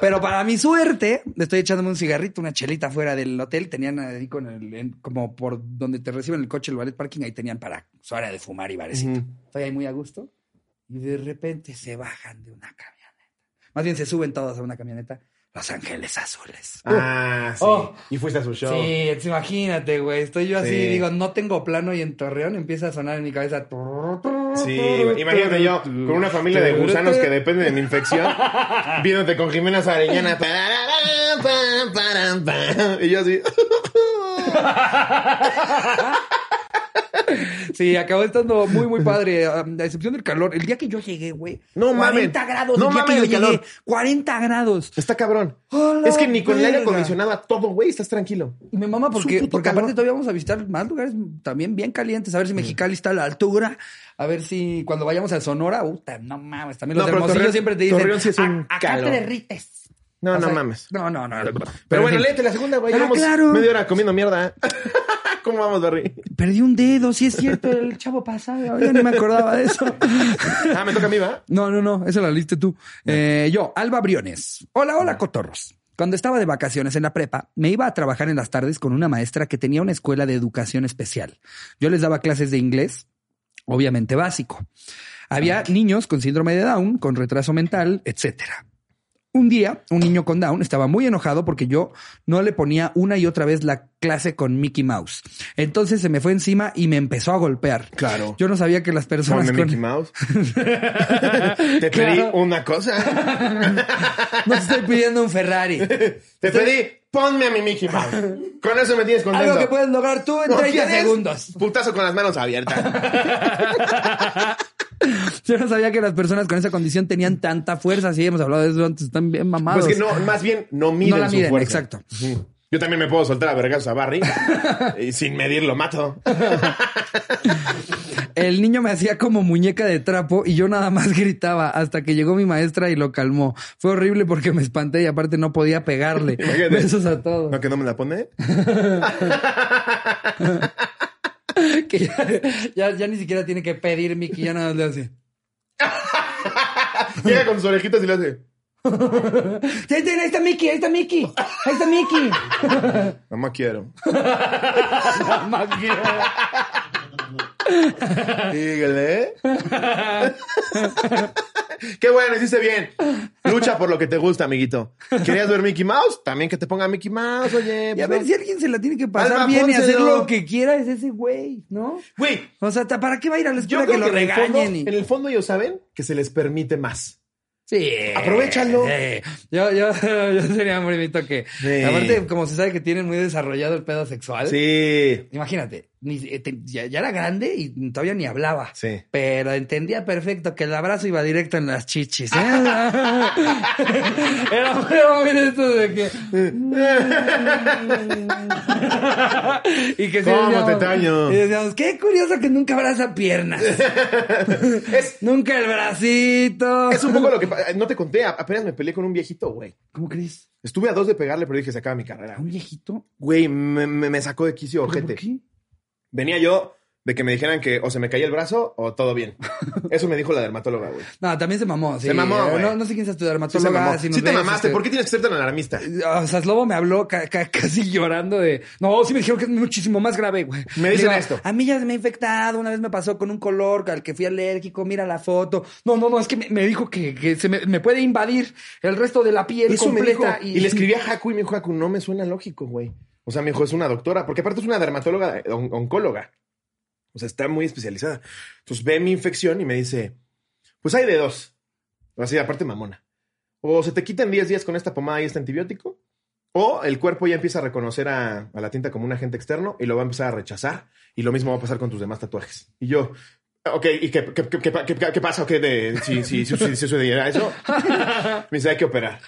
Pero para mi suerte, estoy echándome un cigarrito, una chelita fuera del hotel. Tenían ahí con el, en- como por donde te reciben el coche, el ballet parking, ahí tenían para su área de fumar y barecito. Estoy ahí muy a gusto. Y de repente se bajan de una camioneta. Más bien se suben todos a una camioneta. Los Ángeles Azules. Ah, sí. Oh. Y fuiste a su show. Sí, es- imagínate, güey. Estoy yo así, Sí. digo, no tengo plano y en Torreón empieza a sonar en mi cabeza. Sí, imagínate yo con una familia de gusanos que depende de mi infección, viéndote con Jimena Sarellana. Y yo así. Sí, acabó estando muy, muy padre. A excepción del calor. El día que yo llegué, güey. No mames. 40 grados. No el día mames que yo el calor. llegué. 40 grados. Está cabrón. ¡A la Es que ni con el aire acondicionado a todo, güey, estás tranquilo. Y me mama porque, porque calor. aparte todavía vamos a visitar más lugares también bien calientes. A ver si Mexicali está a la altura. A ver si cuando vayamos a Sonora, puta, no mames. También los No, hermosillos siempre te dicen. Sí es un "A- acá calor". te derrites. No, O no sea, mames. No, no, no. Pero, bueno, léete la segunda, güey. Ah, claro. media hora comiendo mierda. ¿Cómo vamos, Barry? Perdí un dedo, sí es cierto, el chavo pasado. Ya ni me acordaba de eso. Ah, me toca a mí, ¿va? No, no, no, esa la liste tú. Eh, yo, Alba Briones. Hola, hola, cotorros. Cuando estaba de vacaciones en la prepa, me iba a trabajar en las tardes con una maestra que tenía una escuela de educación especial. Yo les daba clases de inglés, obviamente básico. Había niños con síndrome de Down, con retraso mental, etcétera. Un día, un niño con Down estaba muy enojado porque yo no le ponía una y otra vez la clase con Mickey Mouse. Entonces se me fue encima y me empezó a golpear. Claro. Yo no sabía que las personas Ponme con... Mickey Mouse. Te pedí Claro. una cosa. No te estoy pidiendo un Ferrari. Te pedí, ponme a mi Mickey Mouse. Con eso me tienes contento. Algo que puedes lograr tú en ¿No 30 quieres? segundos. Putazo con las manos abiertas. Yo no sabía que las personas con esa condición tenían tanta fuerza. Sí, hemos hablado de eso antes. Están bien mamados. Pues que no, más bien no miden No la su miden, fuerza. exacto. Yo también me puedo soltar a vergazos a Barry y sin medir lo mato. El niño me hacía como muñeca de trapo y yo nada más gritaba hasta que llegó mi maestra y lo calmó. Fue horrible porque me espanté y aparte no podía pegarle. Besos a todos. ¿No que no me la pone? Que ya, ya, ya ni siquiera tiene que pedir Mickey, ya nada más le hace. Llega con sus orejitas y le hace. Ahí está- ahí está Mickey, ahí está Mickey, ahí está Mickey. Mamá quiero. Dígale. Qué bueno, hiciste bien. Lucha por lo que te gusta, amiguito. ¿Querías ver Mickey Mouse? También que te ponga Mickey Mouse, oye. Y a pues, ver si alguien se la tiene que pasar Alma, bien y hacer lo que quiera es ese güey, ¿no? Güey, O sea, ¿para qué va a ir a la yo escuela creo que lo que, en, el fondo, regañen? y- en el fondo ellos saben que se les permite más. Sí. Aprovechalo. Sí. Yo, yo, yo sería muy bonito que. Sí. Aparte, como se sabe que tienen muy desarrollado el pedo sexual. Sí. Imagínate, ni- eh, te- ya, ya era grande y todavía ni hablaba. Sí. Pero entendía perfecto que el abrazo iba directo en las chichis. ¿eh? era muy esto de que. y que ¿Cómo decíamos- te taño? Y decíamos, qué curioso que nunca abraza piernas. Es, nunca el bracito. es un poco lo que... pa- No te conté, apenas me peleé con un viejito, güey. ¿Cómo crees? Estuve a dos de pegarle, pero dije, se acaba mi carrera. ¿A un viejito? Güey, me, me- me sacó de quicio, ¿Pero ojete. ¿Por qué? Venía yo de que me dijeran que o se me caía el brazo o todo bien. Eso me dijo la dermatóloga, güey. No, también se mamó. Sí. Se mamó, güey. No, no sé quién es tu Sí, se dermatóloga. mamó. si Sí te ves, mamaste. este, ¿Por qué tienes que ser tan alarmista? O sea, Slobo me habló ca- ca- casi llorando de. No, sí me dijeron que es muchísimo más grave, güey. Me dicen Digo, esto. A mí ya se me ha infectado. Una vez me pasó con un color al que fui alérgico. Mira la foto. No, no, no. Es que me, me dijo que, que se me, me puede invadir el resto de la piel Eso me dijo. completa. Y... le escribí a Haku y me dijo, Haku, no me suena lógico, güey. O sea, me dijo, es una doctora. Porque aparte es una dermatóloga, eh, on- oncóloga. O sea, está muy especializada. Entonces ve mi infección y me dice, pues hay de dos. Así, aparte mamona. O se te quitan 10 días con esta pomada y este antibiótico, o el cuerpo ya empieza a reconocer a, la tinta como un agente externo y lo va a empezar a rechazar. Y lo mismo va a pasar con tus demás tatuajes. Y yo, ok, ¿y qué, qué, qué- pasa? ¿O qué de, si, si, si, si sucediera eso? Me dice, hay que operar.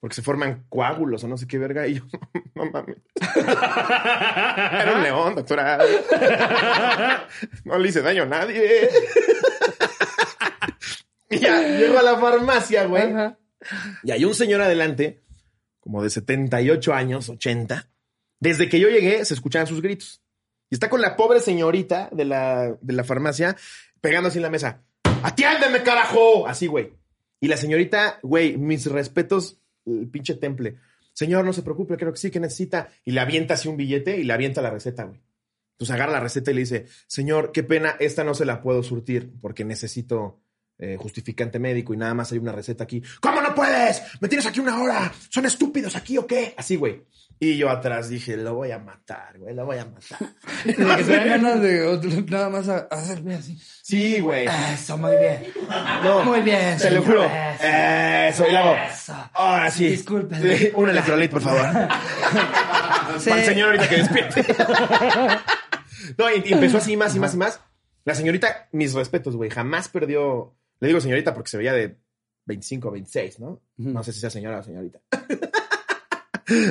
Porque se forman coágulos o no sé qué verga. Y yo, no mames. Era un león, doctora. No le hice daño a nadie. Y ya, llego a la farmacia, güey. Ajá. Y hay un señor adelante, como de 78 años, 80. Desde que yo llegué, se escuchaban sus gritos. Y está con la pobre señorita de la, de la farmacia pegando así en la mesa. ¡Atiéndeme, carajo! Así, güey. Y la señorita, güey, mis respetos, el pinche temple. Señor, no se preocupe, creo que sí, que necesita. Y le avienta así un billete y le avienta la receta, güey. Entonces agarra la receta y le dice, señor, qué pena, esta no se la puedo surtir porque necesito eh, justificante médico y nada más hay una receta aquí. ¿Cómo no puedes? Me tienes aquí una hora. ¿Son estúpidos aquí o qué? Así, güey. Y yo atrás dije, lo voy a matar, güey, lo voy a matar. De que se ganas de otro- nada más a- hacerme así. Sí, güey. Eso, muy bien. No, Muy bien. Te lo juro. Eso. Y. Eso. Ahora sí. Discúlpeme. Sí, Un electrolit, por favor. Sí. Para el señor ahorita que despierte. no, y, y empezó así más y más y más. La señorita, mis respetos, güey, jamás perdió. Le digo señorita porque se veía de 25 o 26, ¿no? No sé si sea señora o señorita.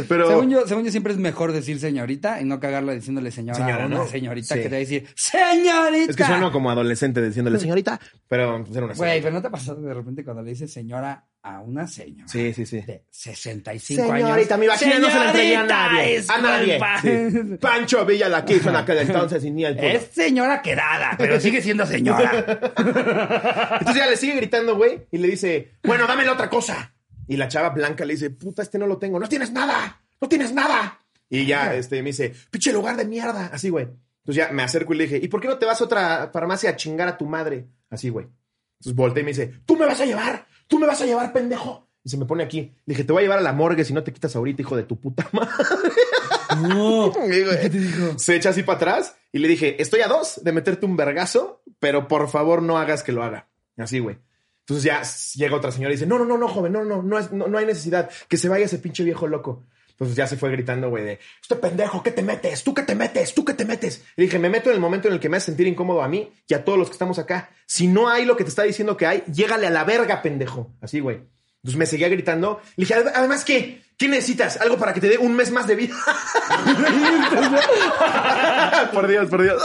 Pero. Según yo, según yo, siempre es mejor decir señorita y no cagarla diciéndole señora, Señora, a una ¿no? señorita Sí. que te va a decir ¡Señorita! es que sueno como adolescente diciéndole señorita, pero pues, era una Güey, pero ¿no te ha pasado de repente cuando le dices señora a una señora? Sí, sí, sí. De 65 años. Señorita, mi vagina no se la entregué a nadie. Señorita, A nadie. Sí. Pancho Villa la quiso en aquel entonces y ni puto. Es señora quedada, pero sigue siendo señora. Entonces ya le sigue gritando, güey, y le dice, bueno, dame la otra cosa. Y la chava blanca le dice, puta, este no lo tengo. No tienes nada, no tienes nada. Y ya este, me dice, pinche lugar de mierda. Así, güey. Entonces ya me acerco y le dije, ¿y por qué no te vas a otra farmacia a chingar a tu madre? Así, güey. Entonces volteé y me dice, tú me vas a llevar, tú me vas a llevar, pendejo. Y se me pone aquí. Le dije, te voy a llevar a la morgue si no te quitas ahorita, hijo de tu puta madre. No. ¿Qué te dijo? Se echa así para atrás y le dije, estoy a dos de meterte un vergazo, pero por favor no hagas que lo haga. Así, güey. Entonces ya llega otra señora y dice, no, no, no, no, joven, no, no, no, no, no hay necesidad, que se vaya ese pinche viejo loco. Entonces ya se fue gritando, güey, de, este pendejo, ¿qué te metes? ¿Tú qué te metes? ¿Tú qué te metes? Le dije, me meto en el momento en el que me hace sentir incómodo a mí y a todos los que estamos acá. Si no hay lo que te está diciendo que hay, llégale a la verga, pendejo. Así, güey. Entonces me seguía gritando. Le dije, "Ad- además, ¿qué? ¿Qué necesitas? ¿Algo para que te dé un mes más de vida? por Dios, por Dios.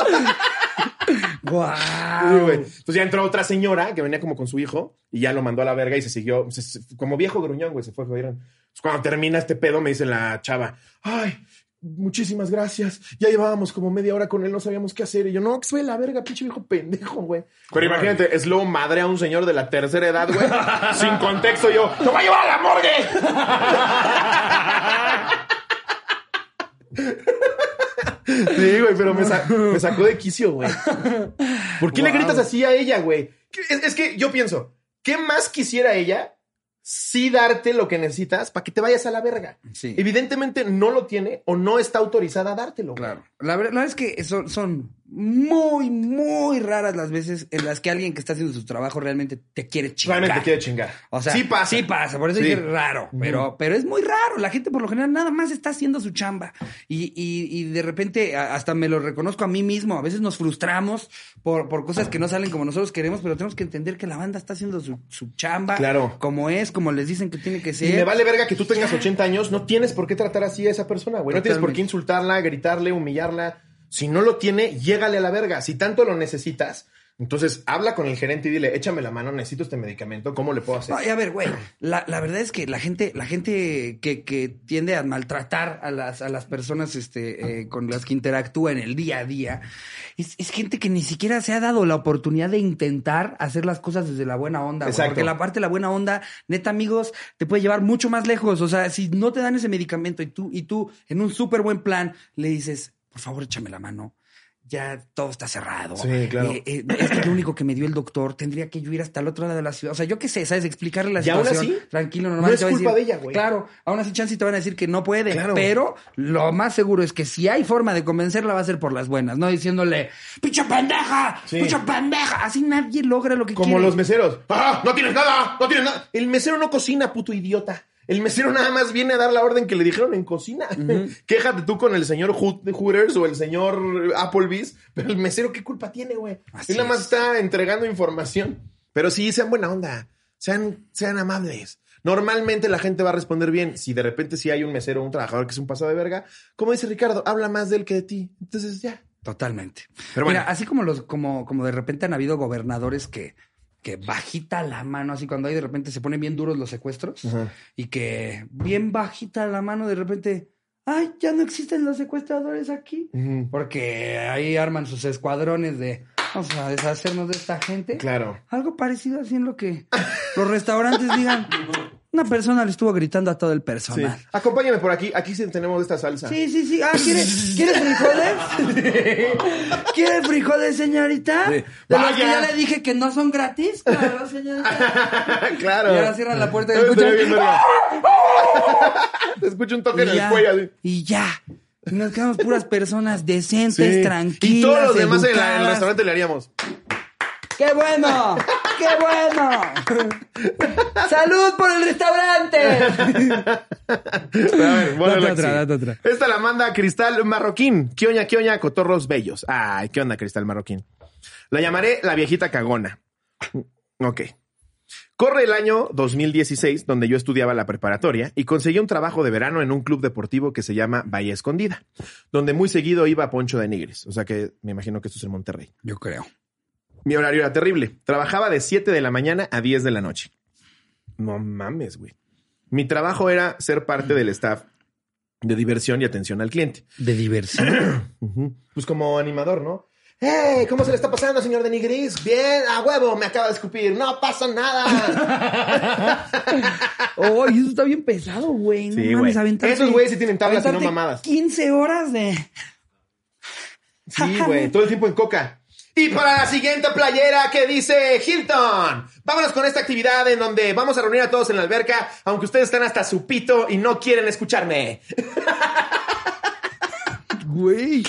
¡Guau! güey. Entonces ya entró otra señora que venía como con su hijo y ya lo mandó a la verga y se siguió, se- como viejo gruñón, güey, se fue, jodieron. Entonces, cuando termina este pedo, me dice la chava, ay, muchísimas gracias. Ya llevábamos como media hora con él, no sabíamos qué hacer. Y yo, no, que vaya la verga, pinche viejo pendejo, güey. Pero imagínate, es luego madre a un señor de la tercera edad, güey, sin contexto. Yo, ¡te voy a llevar a la morgue! Sí, güey, pero me, sa- me sacó de quicio, güey. ¿Por qué le gritas así a ella, güey? ¿Qué- Es, es que yo pienso, ¿qué más quisiera ella sí darte lo que necesitas para que te vayas a la verga? Sí. Evidentemente no lo tiene o no está autorizada a dártelo. Claro. La verdad es que son, son muy, muy raras las veces en las que alguien que está haciendo su trabajo realmente te quiere chingar. Realmente te quiere chingar. O sea, sí pasa. Sí pasa, por eso Sí. dije raro, pero, pero es muy raro. La gente por lo general nada más está haciendo su chamba. Y, y, y de repente hasta me lo reconozco a mí mismo. A veces nos frustramos por, por cosas que no salen como nosotros queremos, pero tenemos que entender que la banda está haciendo su, su chamba. Claro. Como es, como les dicen que tiene que Y ser. me vale verga que tú tengas 80 años, no tienes por qué tratar así a esa persona, güey. No tienes por qué insultarla, gritarle, humillarla. Si no lo tiene, llégale a la verga. Si tanto lo necesitas, Entonces, habla con el gerente y dile, échame la mano, necesito este medicamento, ¿cómo le puedo hacer? A ver, güey, la, la verdad es que la gente, la gente que, que tiende a maltratar a las, a las personas este, eh, con las que interactúa en el día a día, es, es gente que ni siquiera se ha dado la oportunidad de intentar hacer las cosas desde la buena onda. Exacto. Porque la parte de la buena onda, neta, amigos, te puede llevar mucho más lejos. O sea, si no te dan ese medicamento y tú, y tú en un súper buen plan le dices, por favor, échame la mano. Ya todo está cerrado. Sí, claro. Eh, eh, es que lo único que me dio el doctor tendría que yo ir hasta el otro lado de la ciudad. O sea, yo qué sé, ¿sabes? Explicarle la Y aún situación. así, tranquilo, no normal. es va a culpa decir- de ella, güey. Claro, aún así, chance te van a decir que no puede. Claro. Pero lo más seguro es que si hay forma de convencerla, va a ser por las buenas, no diciéndole, ¡pinche pendeja! Sí. ¡pinche pendeja! Así nadie logra lo que Como quiere. los meseros. ¡Ah! ¡No tienes nada! ¡No tienes nada! El mesero no cocina, puto idiota. El mesero nada más viene a dar la orden que le dijeron en cocina. Quéjate tú con el señor Hoot- Hooters o el señor Applebee's, pero el mesero, ¿qué culpa tiene, güey? Él nada más es. está entregando información. Pero sí, sean buena onda. Sean, sean amables. Normalmente la gente va a responder bien. Si de repente sí hay un mesero o un trabajador que es un pasado de verga, como dice Ricardo, habla más de él que de ti. Entonces ya. Totalmente. Pero bueno. Mira, así como los, como, como de repente han habido gobernadores que, que bajita la mano, así cuando hay de repente se ponen bien duros los secuestros Ajá. y que bien bajita la mano de repente, ay, ya no existen los secuestradores aquí. Porque ahí arman sus escuadrones de vamos a deshacernos de esta gente. Claro. Algo parecido así en lo que los restaurantes digan. Una persona le estuvo gritando a todo el Sí. personal. Acompáñame por aquí. Aquí sí tenemos esta salsa. Sí, sí, sí. Ah, ¿quiere, ¿quiere frijoles? ¿Quiere frijoles, señorita? Sí. De los que ya le dije que no son gratis. Claro, señorita. claro. Y ahora cierran la puerta y escuchan-. Te escucho un toque en Y el ya, cuello. así. y ya. Nos quedamos puras personas decentes, Sí. tranquilas. Y todos los demás en, la- en el restaurante le haríamos. ¡Qué bueno! ¡Qué bueno! ¡Salud por el restaurante! A ver, bueno, Date Lexi. otra, date otra. Esta la manda Cristal Marroquín. Quioña, quioña, cotorros bellos. Ay, ¿qué onda, Cristal Marroquín? La llamaré la viejita cagona. Ok. Corre el año 2016, donde yo estudiaba la preparatoria y conseguí un trabajo de verano en un club deportivo que se llama Bahía Escondida, donde muy seguido iba Poncho de Nigris. O sea que me imagino que esto es en Monterrey. Yo creo. Mi horario era terrible. Trabajaba de 7 de la mañana a 10 de la noche. No mames, güey. Mi trabajo era ser parte del staff de diversión y atención al cliente. De diversión. Pues como animador, ¿no? ¡Hey! ¿Cómo se le está pasando, señor de Nigris? Bien, a huevo, me acaba de escupir. No pasa nada. Oh, y eso está bien pesado, güey. No Sí, mames, güey. Esos güeyes sí tienen tablas y no mamadas. 15 horas de. Sí, güey, todo el tiempo en coca. Y para la siguiente playera que dice Hilton. Vámonos con esta actividad en donde vamos a reunir a todos en la alberca, aunque ustedes están hasta su pito y no quieren escucharme. Güey.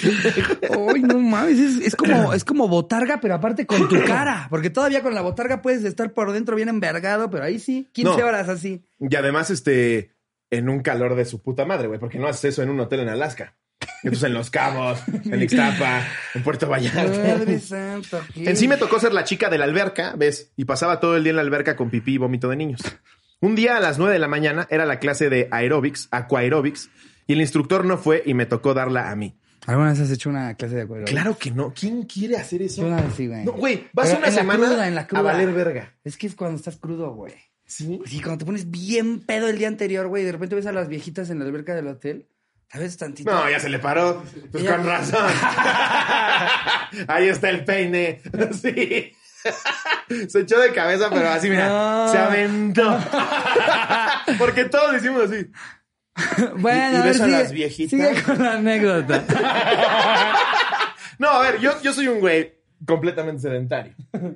Ay, no mames. Es, es como, es como botarga, pero aparte con tu cara. Porque todavía con la botarga puedes estar por dentro bien envergado, pero ahí sí, 15 No. horas así. Y además, este, en un calor de su puta madre, güey, porque no haces eso en un hotel en Alaska. Entonces en Los Cabos, en Ixtapa, en Puerto Vallarta. Madre santa. ¿qué? En sí me tocó ser la chica de la alberca, ¿ves? Y pasaba todo el día en la alberca con pipí y vómito de niños. Un día a las 9 de la mañana era la clase de aerobics, aquaerobics, y el instructor no fue y me tocó darla a mí. ¿Alguna vez has hecho una clase de acuerdo? Claro que no. ¿Quién quiere hacer eso? Yo una vez sí, güey. No, güey, vas Pero una en la semana cruda, en la cruda. a valer verga. Es que es cuando estás crudo, güey. ¿Sí? Sí, cuando te pones bien pedo el día anterior, güey, y de repente ves a las viejitas en la alberca del hotel. ¿Sabes tantito? No, ya se le paró. Pues con razón. Ahí está el peine. Sí. Se echó de cabeza, pero así, mira, No. se aventó. Porque todos lo hicimos así. Bueno, y a ver, ves a las viejitas. sigue con la anécdota. No, a ver, yo, yo soy un güey completamente sedentario.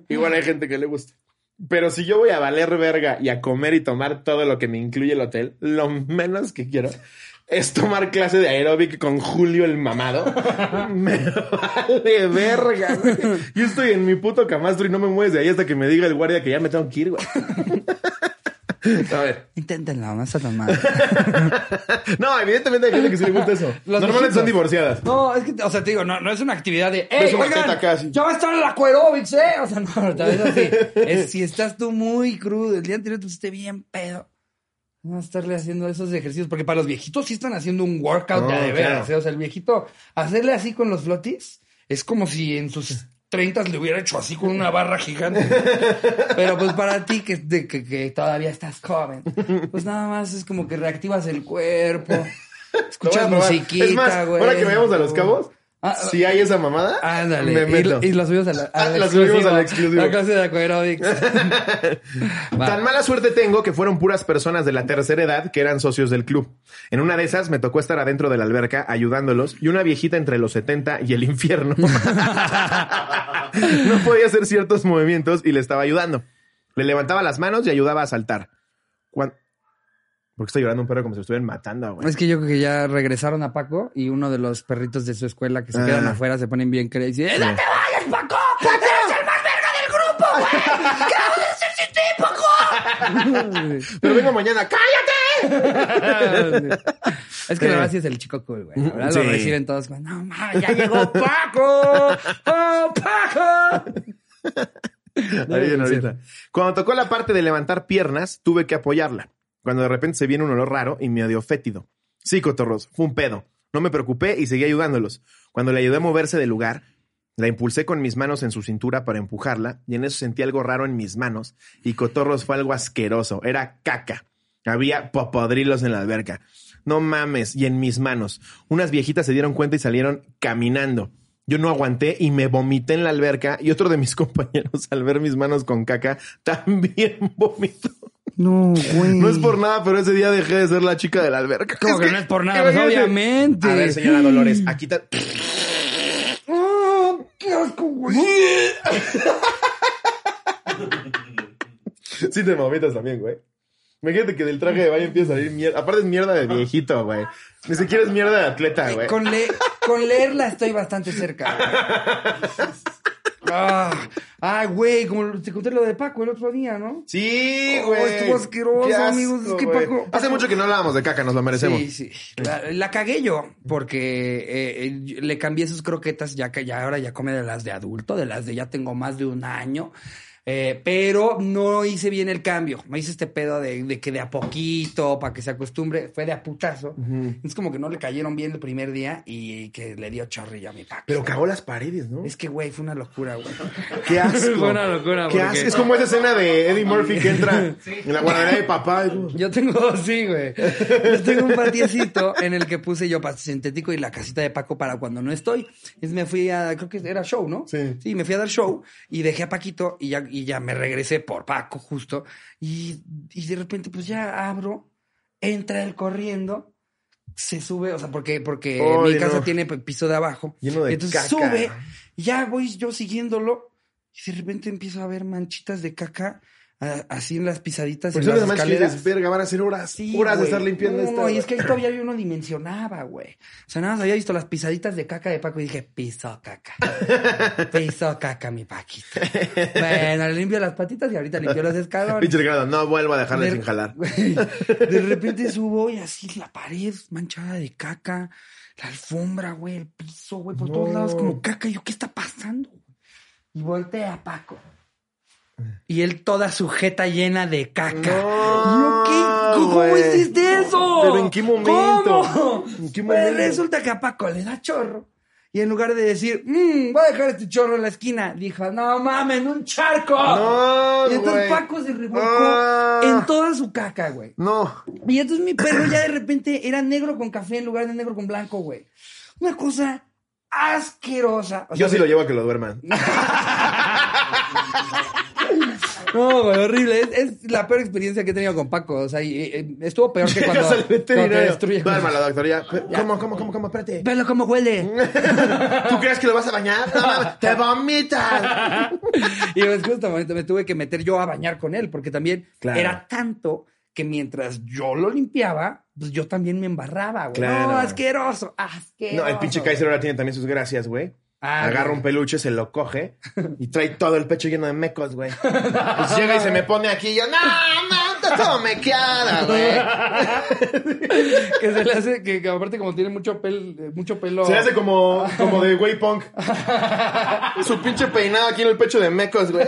Igual hay gente que le gusta. Pero si yo voy a valer verga y a comer y tomar todo lo que me incluye el hotel, lo menos que quiero es tomar clase de aeróbic con Julio el mamado. Me vale verga, güey. Yo estoy en mi puto camastro y no me mueves de ahí hasta que me diga el guardia que ya me tengo que ir, güey. A ver. Inténtenlo, no está tan mal. No, evidentemente hay gente que sí le gusta eso. Los Normalmente viejitos. son divorciadas. No, es que, o sea, te digo, no, no es una actividad de, ¡Ey, una oigan, teta casi. ya va a estar el acuarobics, eh! O sea, no, tal vez así. Es si estás tú muy crudo, el día anterior tú esté bien pedo. No vas a estarle haciendo esos ejercicios, porque para los viejitos sí están haciendo un workout No, de veras, claro. ¿eh? O sea, el viejito, hacerle así con los flotis, es como si en sus 30 le hubiera hecho así con una barra gigante. Pero pues para ti que, de, que, que todavía estás joven, pues nada más es como que reactivas el cuerpo. Escuchas musiquita, Es más, güey. ahora que vayamos a Los Cabos, Ah, si hay esa mamada, Ándale. me y, meto. y lo subimos a la, Ah, a la la subimos a la exclusiva. La clase de Aquarobics. Va. Tan mala suerte tengo que fueron puras personas de la tercera edad que eran socios del club. En una de esas me tocó estar adentro de la alberca ayudándolos y una viejita entre los 70 y el infierno. no podía hacer ciertos movimientos y le estaba ayudando. Le levantaba las manos y ayudaba a saltar. ¿Por qué está llorando un perro como si lo estuvieran matando, güey? Es que yo creo que ya regresaron a Paco y uno de los perritos de su escuela que se Ah. quedan afuera se ponen bien crazy. ¡Eh, ¡No te vayas, Paco! ¡Eres el más verga del grupo, güey! ¿Qué vamos a hacer sin ti, Paco? Pero vengo mañana, ¡cállate! es que la verdad sí es el chico cool, güey. La verdad Sí. lo reciben todos no mames, ya llegó Paco. ¡Oh, Paco! Ahí viene ahorita. Cuando tocó la parte de levantar piernas, tuve que apoyarla. Cuando de repente se viene un olor raro y medio fétido. Sí, cotorros, fue un pedo. No me preocupé y seguí ayudándolos. Cuando le ayudé a moverse del lugar, la impulsé con mis manos en su cintura para empujarla y en eso sentí algo raro en mis manos y cotorros fue algo asqueroso. Era caca. Había popodrilos en la alberca. No mames, y en mis manos. Unas viejitas se dieron cuenta y salieron caminando. Yo no aguanté y me vomité en la alberca y otro de mis compañeros al ver mis manos con caca también vomitó. No, güey. No es por nada, pero ese día dejé de ser la chica de la alberca. ¿Cómo que no es por nada? Pues, obviamente. A ver, señora Dolores, aquí está. ¡Oh, qué asco, güey! Sí te vomitas también, güey. Imagínate que del traje de baño empieza a salir mierda. Aparte es mierda de viejito, güey. Ni siquiera es mierda de atleta, güey. Con, le- con leerla estoy bastante cerca. güey. Ah, ah, güey, como te conté lo de Paco el otro día, ¿no? Sí, Oh, güey. estuvo asqueroso, asco, amigos. Es que. Paco- Hace mucho que no hablábamos de caca, nos lo merecemos. Sí, sí. La, la cagué yo porque eh, eh, le cambié sus croquetas ya que ya ahora ya come de las de adulto, de las de ya tengo más de un año. Eh, pero no hice bien el cambio. Me hice este pedo de, de que de a poquito, para que se acostumbre, fue de a putazo. Es como que no le cayeron bien el primer día y que le dio chorrillo a mi papi. Pero cagó las paredes, ¿no? Es que, güey, fue una locura, güey. Qué asco. Fue una locura, Qué porque- asco. Es como esa escena de Eddie Murphy que entra en la guardería de papá. y Yo tengo, sí, güey. Yo tengo un patiecito en el que puse yo pasto sintético y la casita de Paco para cuando no estoy. Entonces me fui a, creo que era show, ¿no? Sí. Sí, me fui a dar show y dejé a Paquito y ya, y ya me regresé por Paco justo. Y, y de repente pues ya abro, entra él corriendo. Se sube, o sea, porque, porque mi casa no. tiene piso de abajo. Lleno de Entonces caca. sube, ya voy yo siguiéndolo y de repente empiezo a ver manchitas de caca así en las pisaditas Por eso las además escaleras. verga, van a ser horas, Sí, horas de estar limpiando no, esta. y es que ahí todavía yo no dimensionaba, güey. O sea, nada más había visto las pisaditas de caca de Paco y dije, piso caca. piso caca, mi Paquito. Bueno, le limpio las patitas y ahorita limpio los escalones. Pinche Ricardo, no vuelvo a dejarle De- sin jalar. güey, de repente subo y así la pared manchada de caca, la alfombra, güey, el piso, güey, por todos lados como caca. Y yo, ¿qué está pasando? Y voltea a Paco. Y él toda sujeta llena de caca. No, ¿qué? ¿Cómo güey. hiciste eso? ¿Pero en qué momento? ¿Cómo? ¿En qué Pues momento? resulta que a Paco le da chorro. Y en lugar de decir, mmm, voy a dejar este chorro en la esquina, dijo, no mames, un charco. No, y entonces. Paco se revolcó Ah. en toda su caca, güey. No. Y entonces mi perro ya de repente era negro con café en lugar de negro con blanco, güey. Una cosa asquerosa. O sea, Yo sí lo llevo a que lo duerman. No, güey, horrible. Es, es la peor experiencia que he tenido con Paco. O sea, y- y- estuvo peor que cuando, al cuando te destruye. Duérmalo, doctor. Ya. ¿Cómo, cómo, cómo, cómo? Espérate. Velo cómo huele. ¿Tú crees que lo vas a bañar? No, ¡Te vomitas! Y pues justamente me tuve que meter yo a bañar con él, porque también Claro. era tanto que mientras yo lo limpiaba, pues yo también me embarraba, güey. Claro. No, asqueroso, asqueroso. No, el pinche Kaiser ahora tiene también sus gracias, güey. Ah, Agarra güey. un peluche, se lo coge y trae todo el pecho lleno de mecos, güey. Pues llega y se me pone aquí y yo, no, no, está todo mequeada, güey. que se le hace, que, que aparte como tiene mucho, pel, mucho pelo. Se hace como, como de güey punk. Su pinche peinado aquí en el pecho de mecos, güey.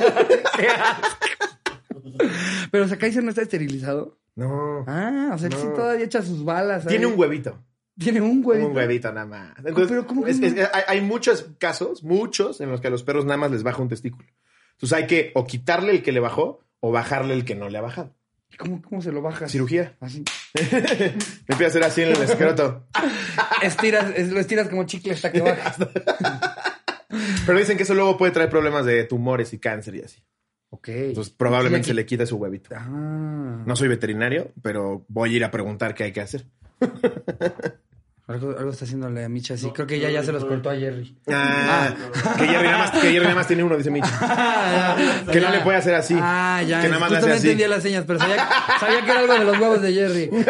Pero Kaiser no está esterilizado. No. Ah, o sea, él sí No. todavía echa sus balas. Tiene un huevito. Tiene un huevito. Un huevito nada más. Entonces, Pero, ¿cómo que es- hay, hay muchos casos, muchos, en los que a los perros nada más les baja un testículo. Entonces hay que o quitarle el que le bajó o bajarle el que no le ha bajado. ¿Cómo, cómo se lo bajas? Cirugía. Así. Me empieza a hacer así en el escroto. Estiras, es- lo estiras como chicle hasta que bajas. Pero dicen que eso luego puede traer problemas de tumores y cáncer y así. Ok. Entonces probablemente se le quita su huevito. Ah. No soy veterinario, pero voy a ir a preguntar qué hay que hacer. Algo, algo está haciéndole a Micha así. Creo que ya, ya se los cortó a Jerry. Ah, que, Jerry nada más, que Jerry nada más tiene uno, dice Micho. Que no le puede hacer así. Ah, ya. Que nada más le hace no así. entendía las señas, pero sabía, sabía que era algo de los huevos de Jerry.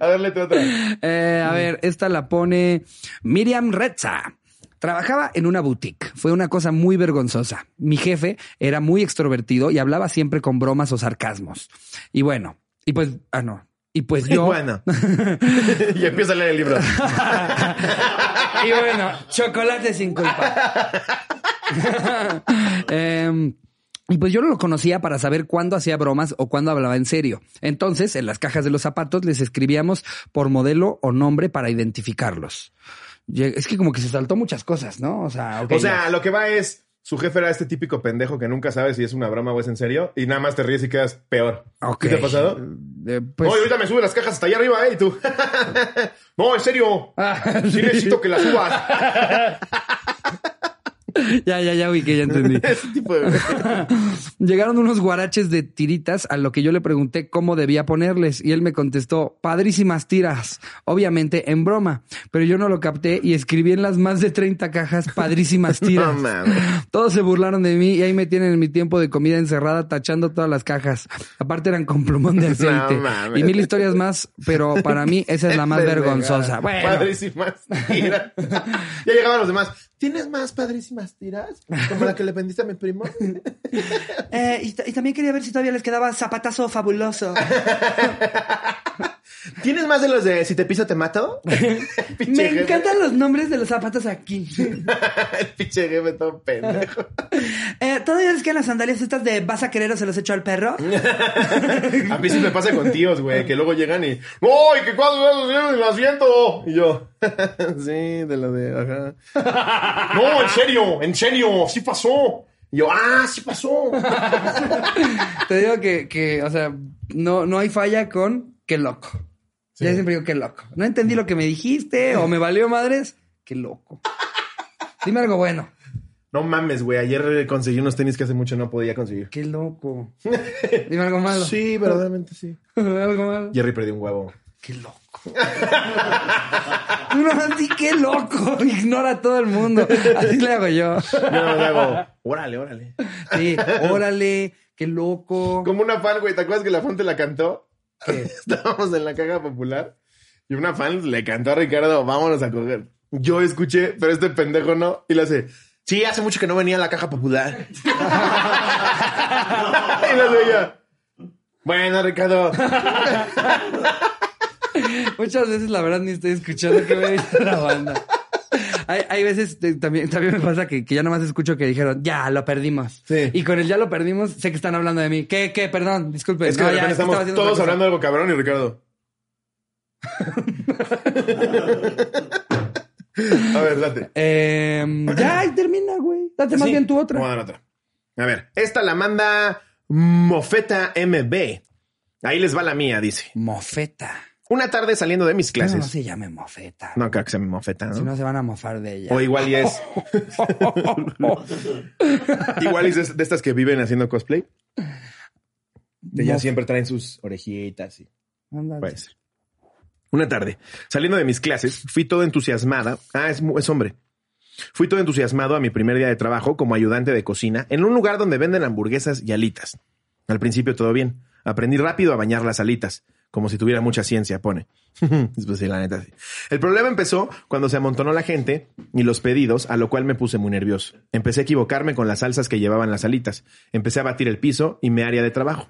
A otra. Eh, a ver, esta la pone Miriam Retza. Trabajaba en una boutique. Fue una cosa muy vergonzosa. Mi jefe era muy extrovertido y hablaba siempre con bromas o sarcasmos. Y bueno, y pues, ah, no. Y pues yo. Bueno. y empieza a leer el libro. Y bueno, chocolate sin culpa. Em, y pues yo no lo conocía para saber cuándo hacía bromas o cuándo hablaba en serio. Entonces, en las cajas de los zapatos les escribíamos por modelo o nombre para identificarlos. Es que como que se saltó muchas cosas, ¿no? O sea, ok, O sea, lo que va es. Su jefe era este típico pendejo que nunca sabe si es una broma o es en serio y nada más te ríes y quedas peor. ¿Qué te ha pasado? Eh, pues- y ahorita me sube las cajas hasta allá arriba, ¿eh? Y tú. no, en serio. Ah, Sí necesito que las subas. ya, ya, ya ubiqué, ya entendí. Ese tipo de... Llegaron unos guaraches de tiritas a lo que yo le pregunté cómo debía ponerles y él me contestó, padrísimas tiras, obviamente en broma, pero yo no lo capté y escribí en las más de 30 cajas padrísimas tiras. Todos se burlaron de mí y ahí me tienen en mi tiempo de comida encerrada tachando todas las cajas. Aparte eran con plumón de aceite No y mil historias más, pero para mí esa es la más vergonzosa. Bueno, Padrísimas tiras. ya llegaban los demás. ¿Tienes más padrísimas tiras? Como la que le vendiste a mi primo. eh, y, y también quería ver si todavía les quedaba zapatazo fabuloso. ¿Tienes más de los de si te piso te mato? Me encantan los nombres de los zapatos aquí. El pinche jefe todo pendejo. Eh, ¿Todavía les quedan las sandalias estas de vas a querer o se los echo al perro? A mí sí me pasa con tíos, güey, que luego llegan y. ¡Uy, que cuando las asiento! Y yo. sí, de lo de. Ajá. No, en serio, en serio, sí pasó. Y yo, ah, sí pasó. Te digo que, que, o sea, no, no hay falla con qué loco. Ya siempre digo qué loco. No entendí lo que me dijiste o me valió madres. Qué loco. Dime algo bueno. No mames, güey. Ayer conseguí unos tenis que hace mucho no podía conseguir. Qué loco. Dime algo malo. Sí, verdaderamente sí. algo malo. Jerry perdió un huevo. Qué loco. No, así qué loco. Ignora a todo el mundo. Así le hago yo. Yo no le hago, órale, órale. Sí, órale, qué loco. Como una fan, güey. ¿Te acuerdas que la fan te la cantó? ¿Qué? Estábamos en la caja popular y una fan le cantó a Ricardo, vámonos a coger. Yo escuché, pero este pendejo no. Y le hace, sí, hace mucho que no venía a la caja popular. y le ella, bueno, Ricardo. Muchas veces, la verdad, ni estoy escuchando que me dice la banda. Hay, hay veces, eh, también, también me pasa que, que ya nomás escucho que dijeron, ya, lo perdimos. Sí. Y con el ya lo perdimos, sé que están hablando de mí. ¿Qué, qué? Perdón, disculpe. Es que No, de ya, repente es que estamos haciendo todos otra cosa. hablando de algo cabrón y Ricardo. a ver, date. Eh, ya, y termina, güey. Date más Sí. bien tu otra. Vamos a dar otra. A ver, esta la manda Mofeta MB. Ahí les va la mía, dice. Mofeta. Una tarde saliendo de mis clases. no se llame mofeta. No creo que se me mofeta, ¿no? Si no, se van a mofar de ella. O igual y es. igual y es de estas que viven haciendo cosplay. Que ya siempre traen sus orejitas y. Puede ser. Una tarde, saliendo de mis clases, fui todo entusiasmada. Ah, es hombre. Fui todo entusiasmado a mi primer día de trabajo como ayudante de cocina en un lugar donde venden hamburguesas y alitas. Al principio todo bien. Aprendí rápido a bañar las alitas, como si tuviera mucha ciencia, pone. pues sí, la neta sí. El problema empezó cuando se amontonó la gente y los pedidos, a lo cual me puse muy nervioso. Empecé a equivocarme con las salsas que llevaban las alitas. Empecé a batir el piso y mi área de trabajo.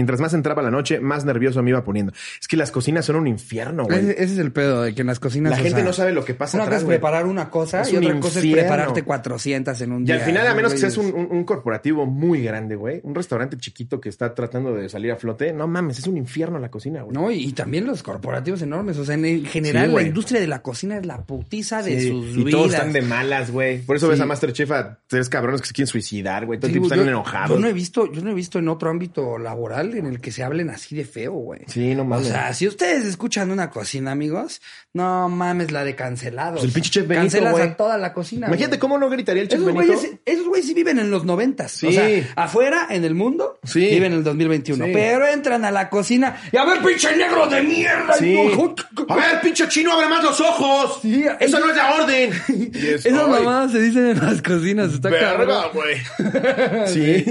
Mientras más entraba la noche, más nervioso me iba poniendo. Es que las cocinas son un infierno, güey. Ese, ese es el pedo de que en las cocinas. La gente sea, no sabe lo que pasa Una cosa atrás, es preparar una cosa Es y un otra cosa es prepararte 400 en un Y día. al final, a menos que seas un, un- un corporativo muy grande, güey, un restaurante chiquito que está tratando de salir a flote, no mames, es un infierno la cocina, güey. No, y, y también los corporativos enormes. O sea, en general, Sí, la industria de la cocina es la putiza de Sí, sus y vidas. todos están de malas, güey. Por eso Sí. ves a Masterchef a tres cabrones que se quieren suicidar, güey. Todo el tiempo están enojados. Yo no he visto, yo no he visto en otro ámbito laboral en el que se hablen así de feo, güey. Sí, no O mames. sea, si ustedes escuchan una cocina, amigos, no mames la de cancelados. Pues el pinche chef Benito, Cancelas güey. a toda la cocina. Imagínate güey. cómo no gritaría el chef Esos Benito. güeyes, esos güeyes sí viven en los noventas. Sí. O sea, afuera, en el mundo, Sí. viven en el 2021. Sí. Pero entran a la cocina y a ver, pinche negro de mierda. Sí. A ver, pinche chino, abre más los ojos. Sí, Eso es- no es la orden. Y es, Esas mamadas se dicen en las cocinas. Está Verga, güey. Sí.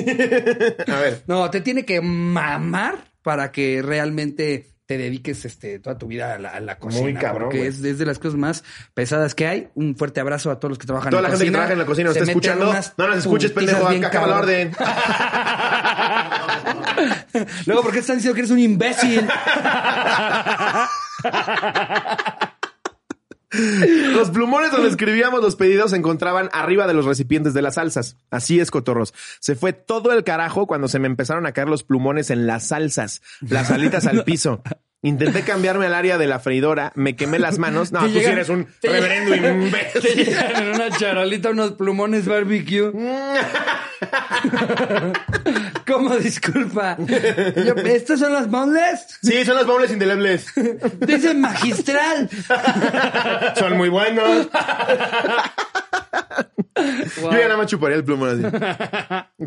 a ver. No, te tiene que mamar para que realmente te dediques este, toda tu vida a la, a la cocina. Muy cabrón, güey. es, es de las cosas más pesadas que hay. Un fuerte abrazo a todos los que trabajan Toda en la la gente que cocina. trabaja en la cocina nos está escuchando. No nos escuches, pendejo. Acaba la orden. Luego, ¿por qué están diciendo que eres un imbécil? Los plumones donde escribíamos los pedidos se encontraban arriba de los recipientes de las salsas. Así es, cotorros. Se fue todo el carajo cuando se me empezaron a caer los plumones en las salsas, las alitas al piso. Intenté cambiarme al área de la freidora, me quemé las manos. No, tú sí eres un reverendo llegan- Te imbécil. llegan en una charolita unos plumones barbecue. ¿Cómo? Disculpa. Yo, ¿Estos son los boneless? Sí, son los bowls indelebles. Dicen magistral. Son muy buenos. Yo ya nada más chuparía el plumón así.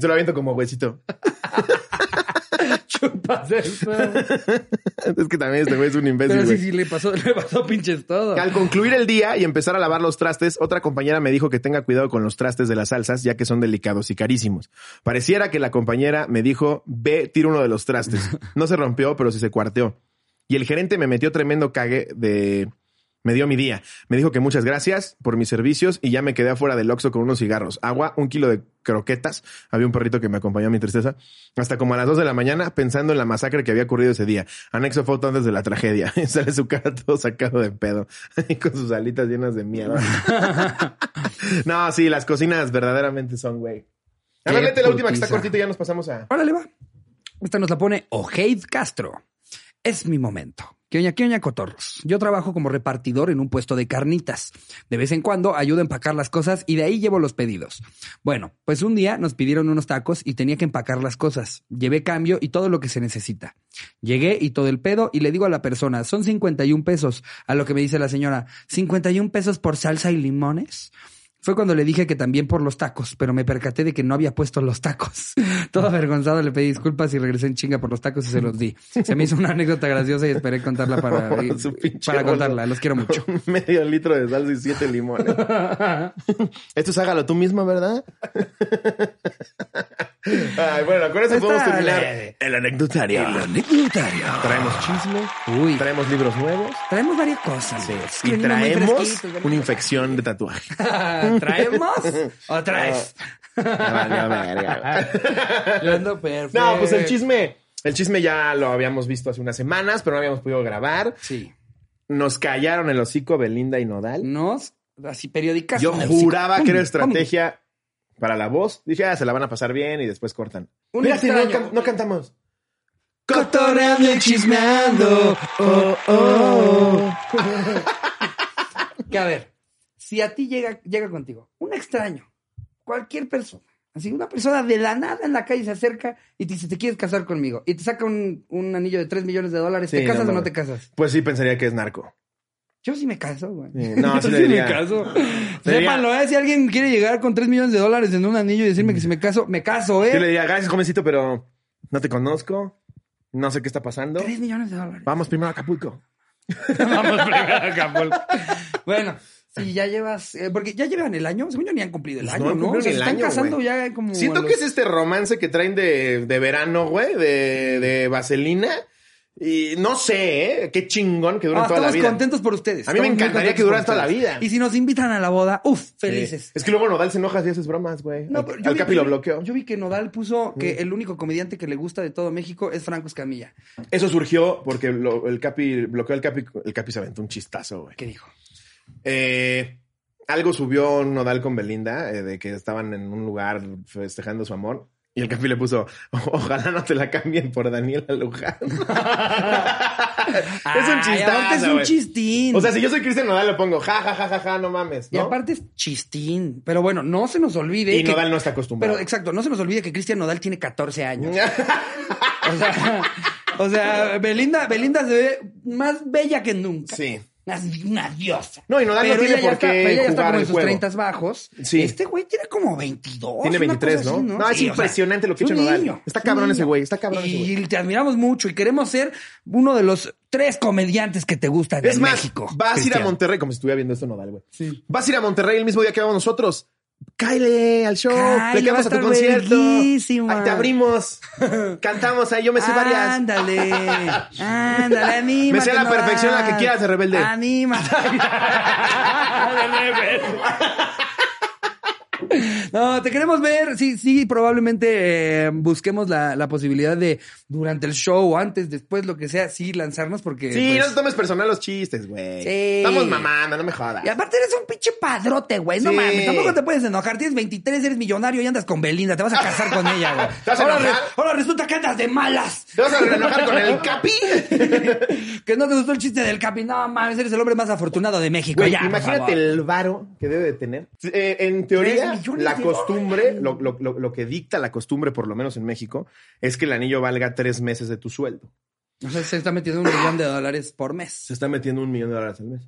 Se lo aviento como huesito. Chupas eso. Es que también este güey es un imbécil, Pero sí, güey. sí, le pasó, le pasó pinches todo. Al concluir el día y empezar a lavar los trastes, otra compañera me dijo que tenga cuidado con los trastes de las salsas, ya que son delicados y carísimos. Pareciera que la compañera me dijo, ve, tira uno de los trastes. No se rompió, pero sí se cuarteó. Y el gerente me metió tremendo cague de... Me dio mi día. Me dijo que muchas gracias por mis servicios y ya me quedé afuera del Oxxo con unos cigarros, agua, un kilo de croquetas. Había un perrito que me acompañó a mi tristeza. Hasta como a las dos de la mañana pensando en la masacre que había ocurrido ese día. Anexo foto antes de la tragedia. Sale su cara todo sacado de pedo. Y con sus alitas llenas de mierda. no, sí, las cocinas verdaderamente son, güey. Léete la última que está cortita y ya nos pasamos a... Órale, va. Esta nos la pone Ojeid Castro. Es mi momento. ¿Qué oña, qué oña, cotorros? Yo trabajo como repartidor en un puesto de carnitas. De vez en cuando ayudo a empacar las cosas y de ahí llevo los pedidos. Bueno, pues un día nos pidieron unos tacos y tenía que empacar las cosas. Llevé cambio y todo lo que se necesita. Llegué y todo el pedo y le digo a la persona, son 51 pesos. A lo que me dice la señora, ¿51 pesos por salsa y limones? Fue cuando le dije que también por los tacos, pero me percaté de que no había puesto los tacos. Todo avergonzado le pedí disculpas y regresé en chinga por los tacos y se los di. Se me hizo una anécdota graciosa y esperé contarla para, para contarla. Los quiero mucho. Medio litro de salsa y siete limones. Esto es hágalo tú mismo, ¿verdad? Ay, bueno, con eso Está podemos terminar leve. el anecdotario. Anecdotario. Traemos chisme, Uy, traemos libros nuevos traemos varias cosas. sí, Es que y traemos una infección de tatuaje. ¿Traemos o traes? Perfecto. No, pues el chisme, el chisme ya lo habíamos visto hace unas semanas, pero no habíamos podido grabar. Sí. Nos callaron el hocico Belinda y Nodal. Nos, así periódicas. Yo el juraba que era estrategia para la voz. Dije, ah, se la van a pasar bien y después cortan. Un Mira, si no, extraño. can- no cantamos. Cotorreando y chismeando. Oh, oh. que a ver, si a ti llega, llega contigo un extraño, cualquier persona, así una persona de la nada en la calle se acerca y te dice, te quieres casar conmigo, y te saca un, un anillo de 3 millones de dólares, Sí, ¿te casas no o no te casas? Pues sí, pensaría que es narco. Yo sí me caso, güey. No, sí sí me caso. Sépanlo, ¿eh? Si alguien quiere llegar con 3 millones de dólares en un anillo y decirme que si me caso, me caso, Yo le ¿eh? diría, gracias, jovencito, pero no te conozco. No sé qué está pasando. 3 millones de dólares. Vamos primero a Acapulco. Vamos primero a Acapulco. Bueno, si ya llevas, eh, porque ya llevan el año, según yo ni han cumplido el Pues año, no ¿no? el están año, casando ya como. Siento que es este romance que traen de, de verano, güey, de, de vaselina. Y no sé, ¿eh? Qué chingón que duren Ah, toda la estamos vida. contentos por ustedes. A mí me Estamos encantaría que duraran por toda la vida. Y si nos invitan a la boda, uff, Sí. felices. Es que luego Nodal se enoja si haces bromas, güey. No, Al- Capi lo bloqueó. Yo vi que Nodal puso que el único comediante que le gusta de todo México es Franco Escamilla. Eso surgió porque lo- el Capi bloqueó al Capi. El Capi se aventó un chistazo, güey. ¿Qué dijo? Eh, algo subió Nodal con Belinda, eh, de que estaban en un lugar festejando su amor. Y el Capi le puso, ojalá no te la cambien por Daniela Luján. es un Ay, chistazo, aparte es un chistín. O sea, si yo soy Cristian Nodal, le pongo, ja, ja, ja, ja, ja, no mames. y aparte es chistín. Pero bueno, no se nos olvide. Y que- Nodal no está acostumbrado. Pero exacto, no se nos olvide que Cristian Nodal tiene 14 años. O sea, o sea, Belinda, Belinda se ve más bella que nunca. sí. Una, una diosa. No, y Nodal no tiene por está- qué pero ella ya está como en sus juego. 30 bajos. Sí. Este güey tiene como 22. Tiene una 23, cosa ¿no? así, No, es Sí, o sea, impresionante lo que es hecho Nodal. niño, Está es cabrón ese güey, está cabrón ese Y güey. te admiramos mucho y queremos ser uno de los tres comediantes que te gustan Es en más, México. vas a ir a. Monterrey, como si estuviera viendo esto Nodal, güey. Sí. Vas a ir a Monterrey el mismo día que vamos nosotros. Cáele al show, le quedamos a a tu concierto. Ahí te abrimos. Cantamos ahí, yo me sé varias. Ándale, ándale, anímate. Me sé a la perfección la que quieras de Rebelde. Anímate. De Rebelde. No, te queremos ver. Sí, sí, probablemente eh, busquemos la, la posibilidad de durante el show, antes, después, lo que sea, sí lanzarnos porque. Sí, pues, no te tomes personal los chistes, güey. Sí. Estamos mamando, no me jodas. Y aparte eres un pinche padrote, güey. No Sí. mames, tampoco te puedes enojar. Tienes 23, eres millonario y andas con Belinda. Te vas a casar con ella, güey. ¿Te vas a ahora, enojar? ¿Te vas a enojar con el Capi? que no te gustó el chiste del Capi. No mames, eres el hombre más afortunado de México. Güey, ya, imagínate el varo que debe de tener. Eh, en teoría, millones la de costumbre, lo, lo- lo- que dicta la costumbre, por lo menos en México, es que el anillo valga tres meses de tu sueldo. O sea, se está metiendo un millón de dólares por mes. Se está metiendo un millón de dólares al mes.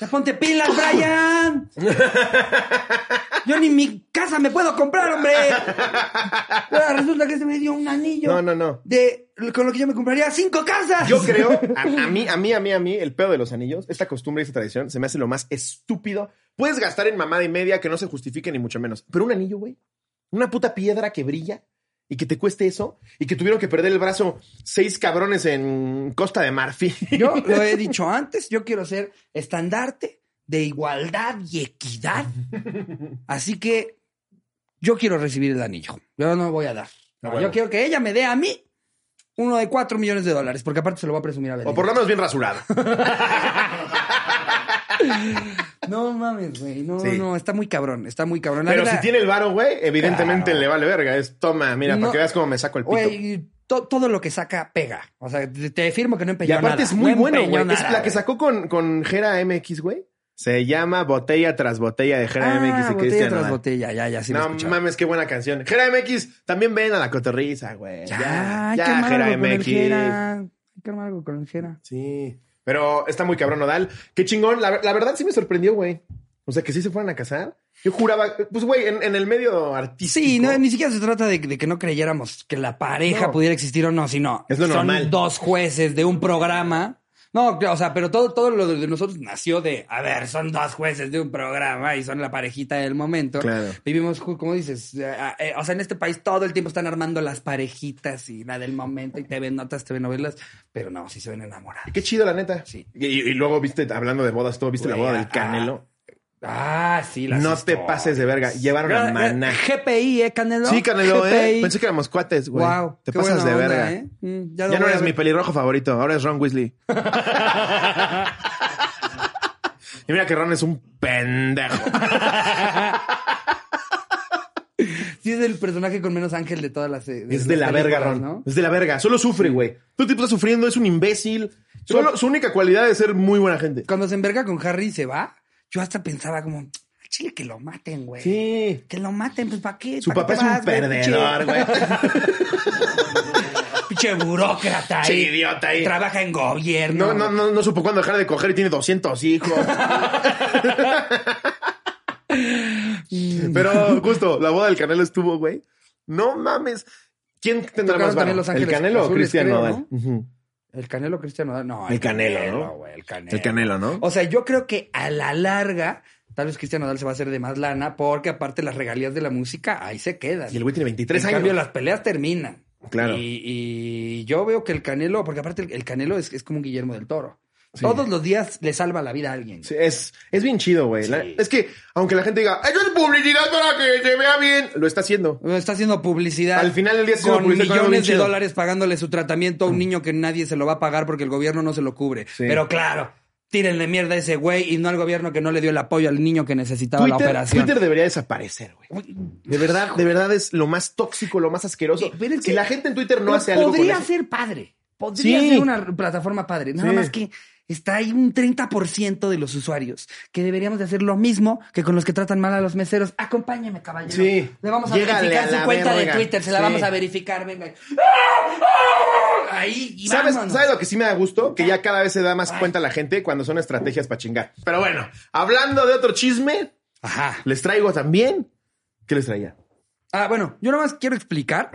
Ya ponte pilas, Brian. Yo ni mi casa me puedo comprar, hombre. Ahora resulta que se me dio un anillo. No, no, no. De con lo que yo me compraría cinco casas. Yo creo, a, a mí, a mí, a mí, a mí, el pedo de los anillos, esta costumbre y esta tradición, se me hace lo más estúpido. Puedes gastar en mamada y media que no se justifique ni mucho menos. Pero un anillo, güey. Una puta piedra que brilla y que te cueste eso y que tuvieron que perder el brazo seis cabrones en Costa de Marfil. Yo lo he dicho antes, yo quiero ser estandarte de igualdad y equidad. Así que yo quiero recibir el anillo. Yo no voy a dar. No, Ah, bueno. Yo quiero que ella me dé a mí uno de cuatro millones de dólares, porque aparte se lo va a presumir a Belinda. O por lo menos bien rasurado. No mames, güey. No, Sí. no, está muy cabrón. Está muy cabrón. La Pero si tiene el varo, güey, evidentemente Claro. le vale verga. Es toma, mira, No. para que veas cómo me saco el pito. Güey, to- todo lo que saca pega. O sea, te, afirmo que no y empeñó aparte nada. es muy No bueno, güey. Es la que sacó con, con Jera MX, güey. Se llama Botella tras Botella de Jera Ah, MX y botella Cristian tras Nodal. botella. Ya, ya, sí no mames, qué buena canción. Jera MX, también ven a la cotorriza, güey. Ya, Ya, ya, Jera MX. Hay que armar algo con el Jera. Sí, pero está muy cabrón Nodal. Qué chingón. La, la verdad sí me sorprendió, güey. O sea, que sí se fueran a casar. Yo juraba, pues, güey, en, en el medio artístico. Sí, no, ni siquiera se trata de, de que no creyéramos que la pareja No. pudiera existir o no, sino Es lo son dos jueces de un programa. No, o sea, pero todo, todo lo de nosotros nació de, a ver, son dos jueces de un programa y son la parejita del momento. Claro. Vivimos, como dices, eh, eh, o sea, en este país todo el tiempo están armando las parejitas y la del momento y te ven notas, te ven novelas, pero no, sí se ven enamorados. Qué chido, la neta. Sí. Y, y luego viste, hablando de bodas, todo, viste la boda del Canelo. Ah, sí, las No te pases de verga. Llevaron a Maná. GPI, ¿eh, Canelo? Sí, Canelo, ¿eh? Pensé que éramos cuates, güey. Wow, Te pasas de onda, verga. ¿eh? Mm, Ya no eres mi pelirrojo favorito, ahora es Ron Weasley. y mira que Ron es un pendejo. Sí, es el personaje con menos ángel de todas las. eh, Es de la verga, Ron. ¿no? Es de la verga. Solo sufre, güey. Todo el tiempo está sufriendo, es un imbécil. Solo, su única cualidad es ser muy buena gente. Cuando se enverga con Harry se va, yo hasta pensaba como, "Al chile que lo maten, güey. Sí. Que lo maten, pues ¿para qué? Su ¿Pa' papá qué es un güey? perdedor, güey. Pinche burócrata ahí. Sí, idiota ahí. Trabaja en gobierno. No, no, no, no supo cuándo dejar de coger y tiene 200 hijos. Pero justo, la boda del Canelo estuvo, güey. No mames. ¿Quién tendrá Tocaron más varo? Los ¿El Canelo o Cristian Nodal? El Canelo Cristiano. No, El Canelo, ¿no? el Canelo. El Canelo, ¿no? O sea, yo creo que a la larga, tal vez Cristiano Nodal se va a hacer de más lana, porque aparte las regalías de la música ahí se quedan. Y el güey tiene 23 en años. cambio, las peleas terminan. Claro. Y, y yo veo que el Canelo, porque aparte el, el Canelo es, es como un Guillermo del Toro. Todos los días le salva la vida a alguien. Sí, es, es bien chido, güey. Sí. Es que, aunque la gente diga, eso es publicidad para que se vea bien, lo está haciendo. Está haciendo publicidad. Al final del día con publicidad millones de chido. dólares pagándole su tratamiento a un niño que nadie se lo va a pagar porque el gobierno no se lo cubre. Pero claro, tírenle mierda a ese güey y no al gobierno que no le dio el apoyo al niño que necesitaba la operación. Twitter debería desaparecer, güey. De verdad, de verdad es lo más tóxico, lo más asqueroso. Pero es si que- la gente en Twitter no hace algo con Podría eso- ser padre. Podría Sí. ser una plataforma padre. Nada Sí. más que está ahí un 30% de los usuarios que deberíamos de hacer lo mismo que con los que tratan mal a los meseros. Acompáñame, caballero. Sí. Le vamos a verificar a su cuenta verga. de Twitter. Se la Sí. vamos a verificar. Venga. Ahí y ¿Sabes. ¿Sabes lo que sí me da gusto? Que ya cada vez se da más cuenta la gente cuando son estrategias para chingar. Pero bueno, hablando de otro chisme, Ajá. les traigo también. ¿Qué les traía? Ah, bueno, yo nada más quiero explicar.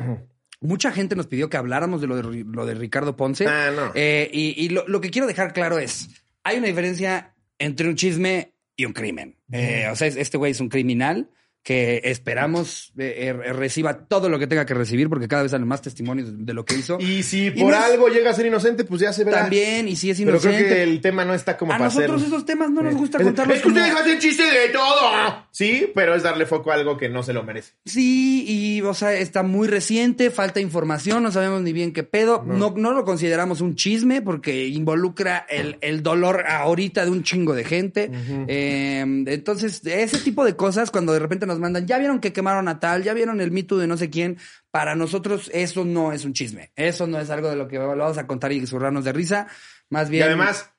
Mucha gente nos pidió que habláramos de lo de, lo de Ricardo Ponce. Ah, no. Eh, y y lo, lo que quiero dejar claro es, hay una diferencia entre un chisme y un crimen. Eh, o sea, es- este güey es un criminal que esperamos eh, eh, reciba todo lo que tenga que recibir porque cada vez salen más testimonios de, de lo que hizo. Y si Y por es- algo llega a ser inocente, pues ya se verá. También, y si es Pero inocente. creo que el tema no está como a para nosotros hacer... esos temas no nos gusta Es- contarlos. Es que usted como- hace chiste de todo. Sí, pero es darle foco a algo que no se lo merece. Sí, y o sea, está muy reciente, falta información, no sabemos ni bien qué pedo. No, no lo consideramos un chisme porque involucra el, el dolor ahorita de un chingo de gente. Eh, entonces, ese tipo de cosas, cuando de repente nos mandan, ya vieron que quemaron a tal, ya vieron el mito de no sé quién, para nosotros eso no es un chisme. Eso no es algo de lo que vamos a contar y zurrarnos de risa. Más bien. Y además,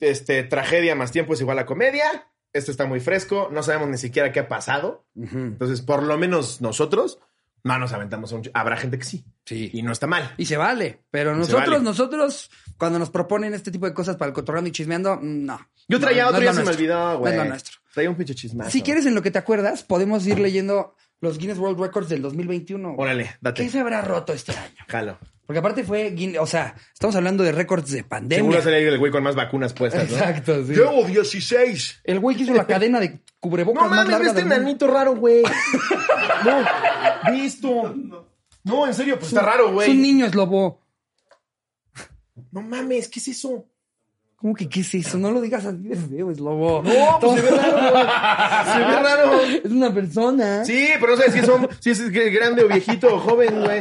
este, tragedia más tiempo es igual a comedia. Esto está muy fresco. No sabemos ni siquiera qué ha pasado. Entonces, por lo menos nosotros no nos aventamos a un... Habrá gente que sí. Sí. Y no está mal. Y se vale. Pero nosotros, vale. nosotros, cuando nos proponen este tipo de cosas para el cotorreando y chismeando, no. Yo traía No, no otro, es ya se me olvidó, No güey. es lo nuestro. Traía un pinche chismazo. Si quieres, en lo que te acuerdas, podemos ir leyendo los Guinness World Records del 2021. güey. Órale, date. ¿Qué se habrá roto este año? Jalo. Porque aparte fue, o sea, estamos hablando de récords de pandemia. Seguro sería el güey con más vacunas puestas, ¿no? Exacto, sí. Llevo 16. El güey que hizo la cadena de cubrebocas No más mames, ve larga este del mundo. nanito raro, güey. No, visto. No, en serio, pues está raro, Es un güey. niño, es lobo. No mames, ¿qué es eso? ¿Cómo que qué es eso? No lo digas así de feo, es lobo. No, pues se ve raro. güey. Se ve raro. Es una persona. Sí, pero no sé si es, si es grande o viejito o joven, güey.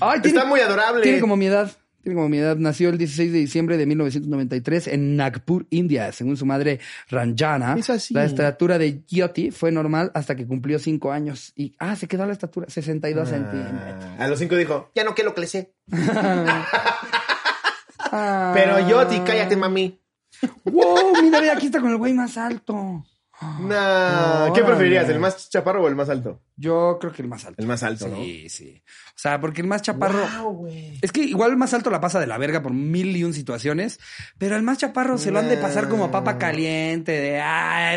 Ay, tiene- Está muy adorable. Tiene como mi edad. Tiene como mi edad. Nació el 16 de diciembre de 1993 en Nagpur, India. Según su madre Ranjana, la estatura de Yoti fue normal hasta que cumplió 5 años. Y, ah, se quedó a la estatura, 62 centímetros. Ah, a los cinco dijo, ya no quiero crecer. Ah. Pero yo, ti, cállate, mami. Wow, mira, aquí está con el güey más alto. No, ¿qué preferirías, el más chaparro o el más alto? Yo creo que el más alto. El más alto, Sí, sí. O sea, porque el más chaparro. Wow. Es que igual el más alto la pasa de la verga por mil y un situaciones, pero al más chaparro se lo han de pasar como papa caliente, de ah,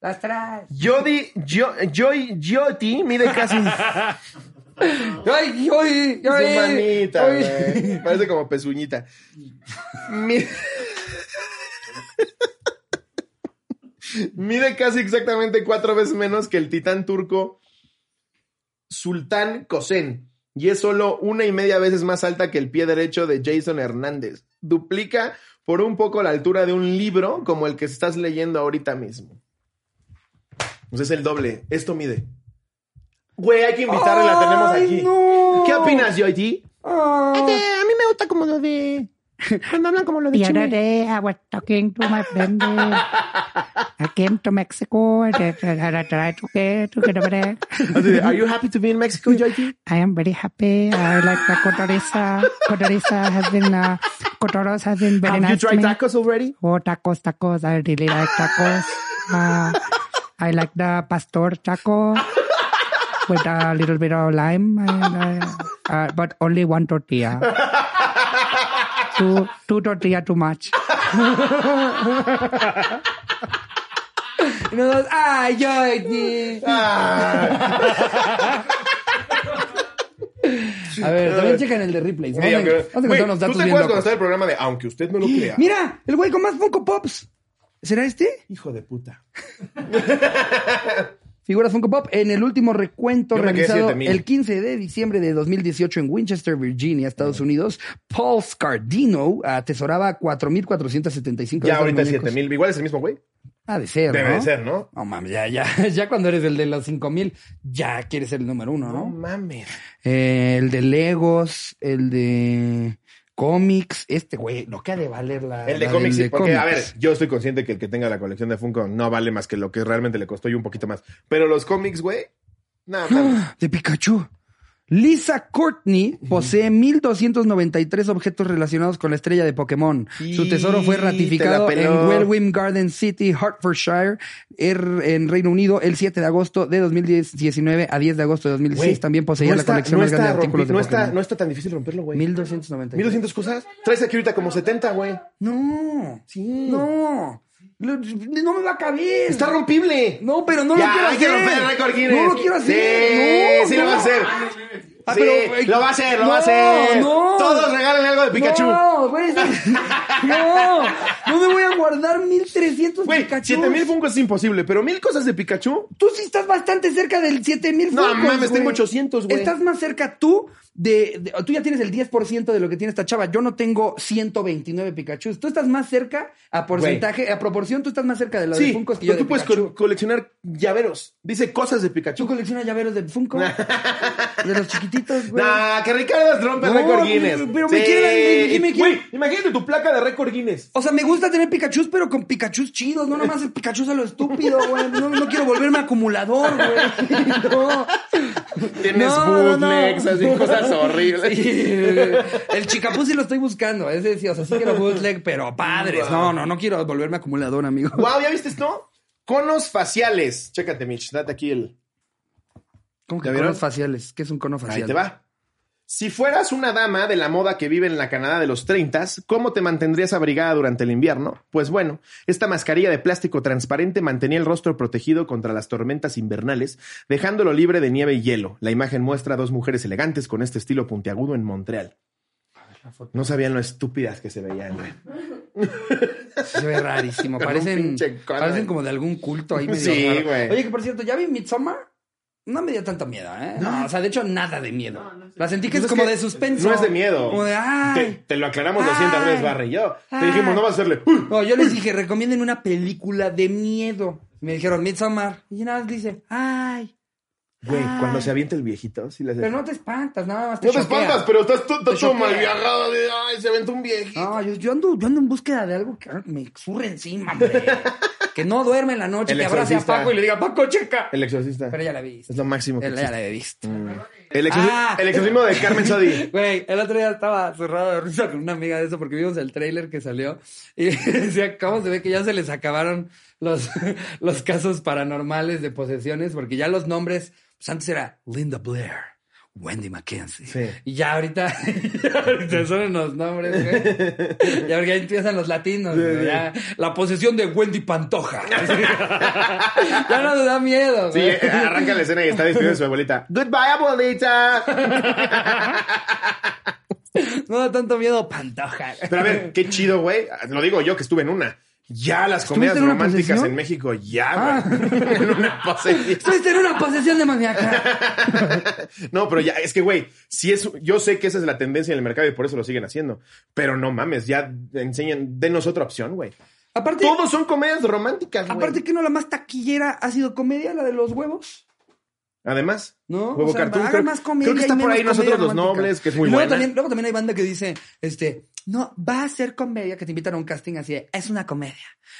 las traes. Jody, yo, Joy, Joti mide casi ¡Ay, ay, su ay! manita, ay. güey. Parece como pezuñita. Mi- Mide casi exactamente cuatro veces menos que el titán turco Sultán Kosen. Y es solo una y media veces más alta que el pie derecho de Jason Hernández. Duplica por un poco la altura de un libro como el que estás leyendo ahorita mismo. Pues es el doble. Esto mide. Güey, hay que invitarla, la tenemos aquí. no. ¿Qué opinas, Joyti? Ah. a mí me gusta como lo de. Cuando hablan como lo other day, I was talking to my friend. I came to Mexico and I tried to get to get over there. Are you happy to be in Mexico, Joyti? I am very happy. I like the cotoriza. Cotoriza has been, uh, cotoros has been very Have you nice to tried tacos already? Oh, tacos, tacos. I really like tacos. Uh, I like the pastor taco with a little bit of lime, and, uh, uh, but only one tortilla. Two, two tortilla too much. Y nos- ¡Ay, Jordi! A ver, también checan el de replays. Vamos, a- vamos a Tú te bien locos. conocer el programa de Aunque usted no lo crea. Mira, el güey con más Funko Pops. ¿Será este? Hijo de puta. figuras Funko Pop. En el último recuento Yo realizado 7000. el 15 de diciembre de 2018 en Winchester, Virginia, Estados Unidos, Paul Scardino atesoraba 4.475 Ya ahorita estos es muñecos. 7000. Igual es el mismo, güey. Ha de ser, Debe ¿no? de ser, ¿no? No mames, ya, ya, ya cuando eres el de los 5000, ya quieres ser el número uno, No ¿no? mames. Eh, el de Legos, el de cómics, este güey, lo que ha de valer la. El de la cómics, sí, porque, a ver, yo estoy consciente que el que tenga la colección de Funko no vale más que lo que realmente le costó y un poquito más. Pero los cómics, güey, no mames. De Pikachu. Lisa Courtney posee 1293 objetos relacionados con la estrella de Pokémon. Su tesoro fue ratificado en Wellwyn Garden City, Hertfordshire, er- en Reino Unido, el 7 de agosto de 2019 a 10 de agosto de 2006. Güey, También poseía no la está- colección no más grande de está artículos de no está, Pokémon. no está tan difícil romperlo, güey. 1293. 1200 cosas. Traes aquí ahorita como 70, güey. No. Sí. No. No me va a caber. Está rompible. No, pero no Ya, lo quiero hay hacer. que romper el récord Guinness. No lo quiero hacer. Sí, no, sí no. lo va a hacer. Ah, sí, pero, lo va a hacer, lo no, va a hacer. no. Todos regálenle algo de Pikachu. No, güey. No, no me voy a guardar 1300 Güey, Pikachu. 7000 Funko es imposible, pero mil cosas de Pikachu. Tú sí estás bastante cerca del 7000 No Funkos, mames, güey. tengo 800, güey. Estás más cerca tú de, de- Tú ya tienes el 10% de lo que tiene esta chava. Yo no tengo 129 Pikachu. Tú estás más cerca a porcentaje, a proporción, tú estás más cerca de lo de Sí, Funkos que yo pero de tú puedes Pikachu. co- coleccionar llaveros. Dice cosas de ¿Tú Pikachu. coleccionas llaveros de Funko? de los chiquititos, güey. Nah, que Ricardo rompe No, récord Guinness. pero- pero me quieren- me- me quieren- Güey, imagínate tu placa de récord Guinness. O sea, me gusta tener Pikachus, pero con Pikachus chidos, no nomás el Pikachu a lo estúpido, güey. No, no quiero volverme acumulador, güey. No. Tienes No, no, no. bootlegs, así cosas horribles. Sí, el chicapú sí lo estoy buscando. Ese sí, o sea, sí quiero bootleg, pero padres. No, no, no quiero volverme acumulador, amigo. Wow, ¿ya viste esto? Conos faciales. Chécate, Mitch. Date aquí el. ¿Cómo que conos faciales? ¿Qué es un cono facial? Ahí te va. Si fueras una dama de la moda que vive en la Canadá de los 30, ¿cómo te mantendrías abrigada durante el invierno? Pues bueno, esta mascarilla de plástico transparente mantenía el rostro protegido contra las tormentas invernales, dejándolo libre de nieve y hielo. La imagen muestra a dos mujeres elegantes con este estilo puntiagudo en Montreal. No sabían lo estúpidas que se veían, güey. Se ve rarísimo. Parecen, parecen como de algún culto ahí medio Sí, güey. Oye, que por cierto, ¿ya vi Midsommar? No me dio tanto miedo, ¿eh? No, o sea, de hecho, nada de miedo. La sentí que Pues es es como que de suspenso. No es de miedo. Como de, Te, ay. te lo aclaramos 200 Ay. veces, Barry y yo. Te dijimos, no vas a hacerle. "Uy". No, yo les dije, recomienden una película de miedo. Me dijeron, Midsommar. Y nada más dice, ay. Güey, Ay. cuando se avienta el viejito, sí le hace- Pero no te espantas, nada más te No te choquea. espantas, pero estás todo mal viajado. De, ay, se aventó un viejito. No, yo, yo ando, yo ando en búsqueda de algo que me surre encima, hombre. que no duerme en la noche, El que abrace a. Paco y le diga, Paco, checa. El exorcista. Pero ya la vi. Es lo máximo que Ya, ya la he visto. El, exorci- Ah. el exorcismo de Carmen Sodi. Güey, el otro día estaba cerrado de risa con una amiga de eso porque vimos el tráiler que salió y decía, ¿cómo se ve que ya se les acabaron los, los casos paranormales de posesiones? Porque ya los nombres, pues antes era Linda Blair, Wendy Mackenzie. Sí. Y ya ahorita, ya ahorita son los nombres, güey. Ya porque ahí empiezan los latinos, güey, ya. La posesión de Wendy Pantoja. ya no nos da miedo, Sí, güey. eh, arranca la escena y está despidiendo de su abuelita. Goodbye, abuelita. No da tanto miedo Pantoja. Pero a ver, qué chido, güey. Lo digo yo que estuve en una. Ya las comedias en románticas en México, ya, Ah. güey. en una posesión. Estuviste en una posesión demoníaca. No, pero ya, es que, güey, si es, yo sé que esa es la tendencia en el mercado y por eso lo siguen haciendo. Pero no mames, ya enseñan, denos otra opción, güey. Aparte, Todos son comedias románticas, güey. aparte que no la más taquillera ha sido comedia, la de los huevos. Además, ¿No? Huevo O sea, Cartoon, creo, más comedia creo que está por ahí nosotros los nobles, que es muy luego buena. También, luego también hay banda que dice, este, no, va a ser comedia, que te invitan a un casting así de, es una comedia.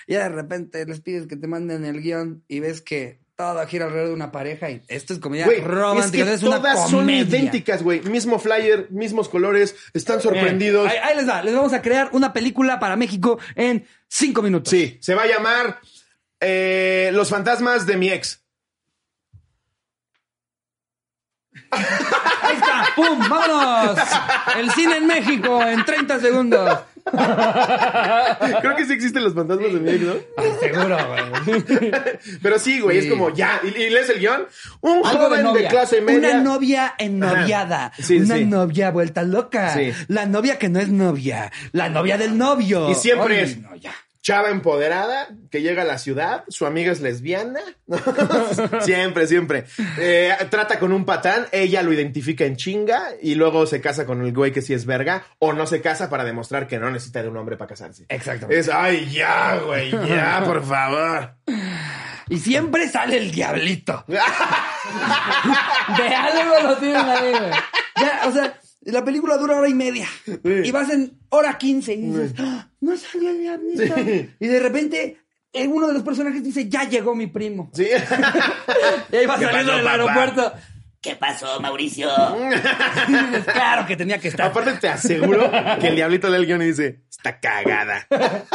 Y ya de repente les pides que te manden el guion y ves que todo gira alrededor de una pareja y esto es comedia Güey, romántica. es que es una todas son idénticas, güey. Mismo flyer, mismos colores, están sorprendidos. Ahí, ahí les va, les vamos a crear una película para México en cinco minutos. Sí, se va a llamar eh, Los fantasmas de mi ex. Ahí está, ¡pum! ¡Vámonos! El cine en México en 30 segundos. Creo que sí existen los fantasmas de mi ex, ¿no? Seguro, güey. Pero sí, güey, Sí. es como ya. ¿Y, y lees el guion? Un Algo joven de, novia. clase media. Una novia ennoviada. Sí, una sí. novia vuelta loca. Sí. La novia que no es novia. La novia del novio. Y siempre es- no, ya. Chava empoderada que llega a la ciudad, su amiga es lesbiana. siempre, siempre. Eh, trata con un patán, ella lo identifica en chinga y luego se casa con el güey que sí es verga o no se casa para demostrar que no necesita de un hombre para casarse. Exactamente. Es, ay, ya, güey, ya, por favor. Y siempre sale el diablito. De algo lo tienen ahí, güey. Ya, o sea, la película dura hora y media. Y vas en hora quince y dices, "Ah, no salió el diablito. Sí. Y de repente, eh, uno de los personajes dice, ya llegó mi primo. Sí. Y ahí va ¿Qué saliendo del aeropuerto. ¿Qué pasó, Mauricio? Dices, claro que tenía que estar. Aparte te aseguro que el diablito lee el guion y dice, está cagada.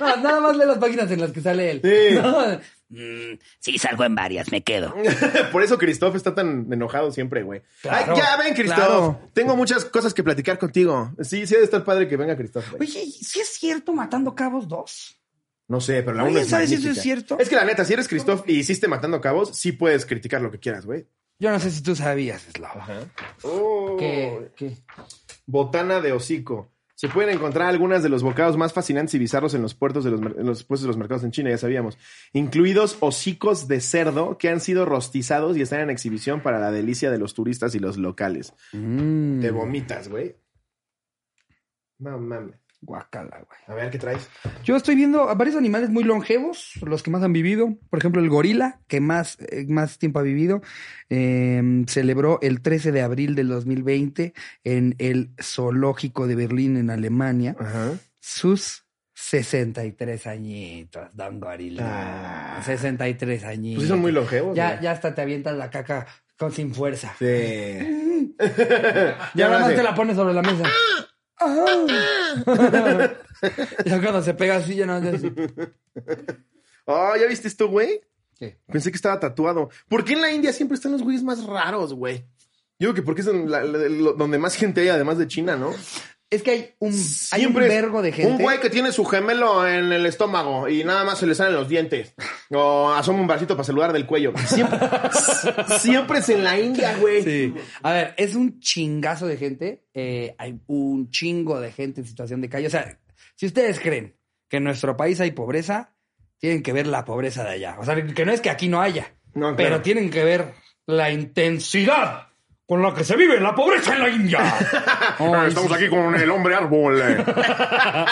No, nada más lee las páginas en las que sale él. Sí. No, Mm, sí, salgo en varias, me quedo. Por eso Christoph está tan enojado siempre, güey. Claro, Ay, ya ven, Christoph. claro. Tengo muchas cosas que platicar contigo. Sí, sí, debe estar padre que venga Christoph. güey. Oye, ¿sí es cierto Matando Cabos 2? No sé, pero la ¿Alguien una es sabe si eso es cierto? Es que la neta, si eres Christoph y hiciste Matando Cabos, sí puedes criticar lo que quieras, güey. Yo no sé si tú sabías, Slava. Oh. ¿Qué? ¿Qué? Botana de hocico. Se pueden encontrar algunas de los bocados más fascinantes y bizarros en los puertos de los, mer- en los puestos de los mercados en China, ya sabíamos. Incluidos hocicos de cerdo que han sido rostizados y están en exhibición para la delicia de los turistas y los locales. Mm, Te vomitas, güey. No mames. Guacala, güey. A ver, ¿qué traes? Yo estoy viendo a varios animales muy longevos, los que más han vivido. Por ejemplo, el gorila, que más, eh, más tiempo ha vivido, eh, celebró el 13 de abril del 2020 en el Zoológico de Berlín, en Alemania, Ajá. sus 63 añitos, don gorila. Ah. 63 añitos. Pues son muy longevos. Ya, güey. ya hasta te avientas la caca con sin fuerza. Sí. Ya nada más te la pones sobre la mesa. Ya cuando se pega así, ya no así. Oh, ¿ya viste esto, güey? ¿Qué? Pensé que estaba tatuado. ¿Por qué en la India siempre están los güeyes más raros, güey? Yo creo que porque es en la- la- lo- donde más gente hay, además de China, ¿no? Es que hay un, hay un Siempre es vergo de gente. Un güey que tiene su gemelo en el estómago y nada más se le salen los dientes. O asoma un bracito para saludar del cuello. Siempre, siempre es en la India, güey. Sí. A ver, es un chingazo de gente. eh, hay un chingo de gente en situación de calle. O sea, si ustedes creen que en nuestro país hay pobreza, tienen que ver la pobreza de allá. O sea, que no es que aquí no haya, No, pero tienen que ver la intensidad con la que se vive la pobreza en la India. Ay, Estamos sí. aquí con el hombre árbol. eh.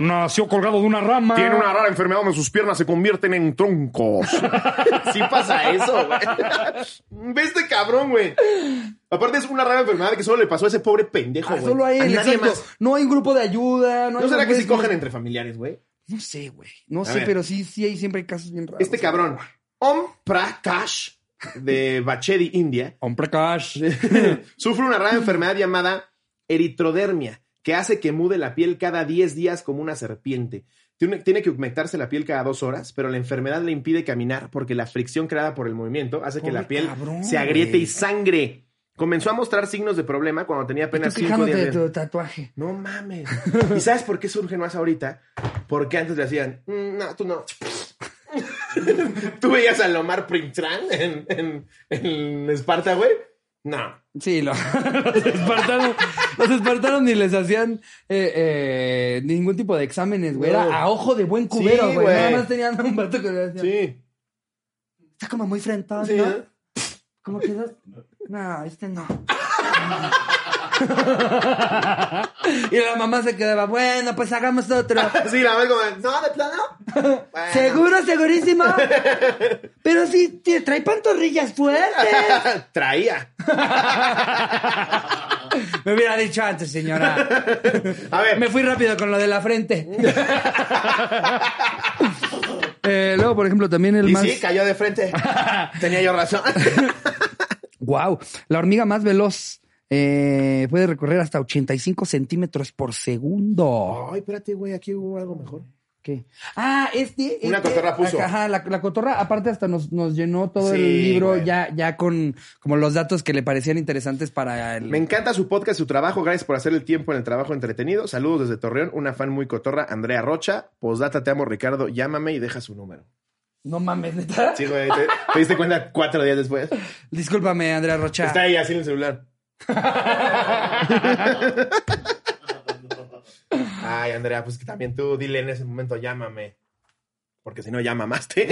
Nació colgado de una rama. Tiene una rara enfermedad donde sus piernas se convierten en troncos. sí pasa eso, güey. Ve este cabrón, güey. Aparte es una rara enfermedad que solo le pasó a ese pobre pendejo, Ah, güey. solo a él, nadie más. No hay un grupo de ayuda. No, ¿No hay será que güeyes si cogen entre familiares, güey? No sé, güey. No A sé, ver. pero sí, sí hay siempre hay casos bien raros. Este cabrón, Om Prakash, de Bachedi, India, Hombre cash. sufre una rara enfermedad llamada eritrodermia, que hace que mude la piel cada 10 días como una serpiente. Tiene, tiene que humectarse la piel cada dos horas, pero la enfermedad le impide caminar porque la fricción creada por el movimiento hace que la piel cabrón, se agriete y sangre. Comenzó a mostrar signos de problema cuando tenía apenas Estoy 5 fijándote días de de... tu tatuaje. No mames. ¿Y sabes por qué surge más ahorita? Porque antes le hacían, "Mm, no, tú no. ¿Tú veías a Lomar Printrán en, en, en Esparta, güey? No. Sí, lo- los espartanos, los espartanos ni les hacían eh, eh, ningún tipo de exámenes, güey. Era a ojo de buen cubero, Sí, güey. Nada más tenían un vato que le decía, Sí. está como muy frentón, Sí, ¿no? ¿eh? ¿Cómo quedas? No, este no. y la mamá se quedaba, bueno, pues hagamos otro. Sí, la vez como, no, de plano. Bueno. ¿Seguro, segurísimo? Pero sí, tie- trae pantorrillas fuertes. Traía. Me hubiera dicho antes, señora. A ver. Me fui rápido con lo de la frente. Eh, luego, por ejemplo, también el Y más... sí, cayó de frente. Tenía yo razón. Wow, la hormiga más veloz eh, puede recorrer hasta 85 centímetros por segundo. Ay, espérate, güey, aquí hubo algo mejor. ¿Qué? Ah, este. Una este- cotorra puso. Ajá, la, la cotorra, aparte, hasta nos, nos llenó todo el libro güey. ya, ya con como los datos que le parecían interesantes para el. Me encanta su podcast, su trabajo. Gracias por hacer el tiempo en el trabajo entretenido. Saludos desde Torreón. Una fan muy cotorra, Andrea Rocha. Postdata, te amo, Ricardo. Llámame y deja su número. No mames, neta. Sí, güey. ¿Te, te diste cuenta cuatro días después? Discúlpame, Andrea Rocha. Está ahí así en el celular. Ay, Andrea, pues que también tú dile en ese momento, llámame. Porque si no, ya mamaste.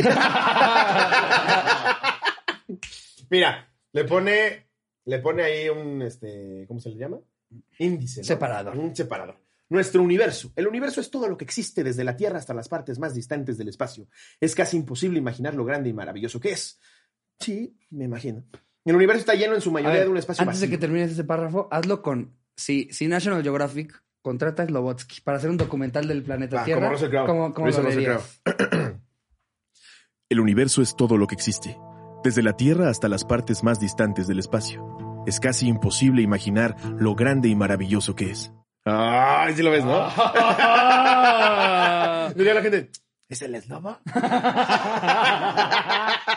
Mira, le pone, le pone ahí un, este, ¿cómo se le llama? Índice. ¿no? Separador. Un separador. Nuestro universo. El universo es todo lo que existe desde la Tierra hasta las partes más distantes del espacio. Es casi imposible imaginar lo grande y maravilloso que es. Sí, me imagino. El universo está lleno en su mayoría ver, de un espacio antes de vacío. que termines ese párrafo, hazlo con. Si, si National Geographic contrata a Slobotsky para hacer un documental del planeta Ah, Tierra, como Crowe. ¿cómo, cómo Lo leerías? El universo es todo lo que existe, desde la Tierra hasta las partes más distantes del espacio. Es casi imposible imaginar lo grande y maravilloso que es. Ay, sí lo ves, ¿no? Diría la gente, ¿es el eslobo?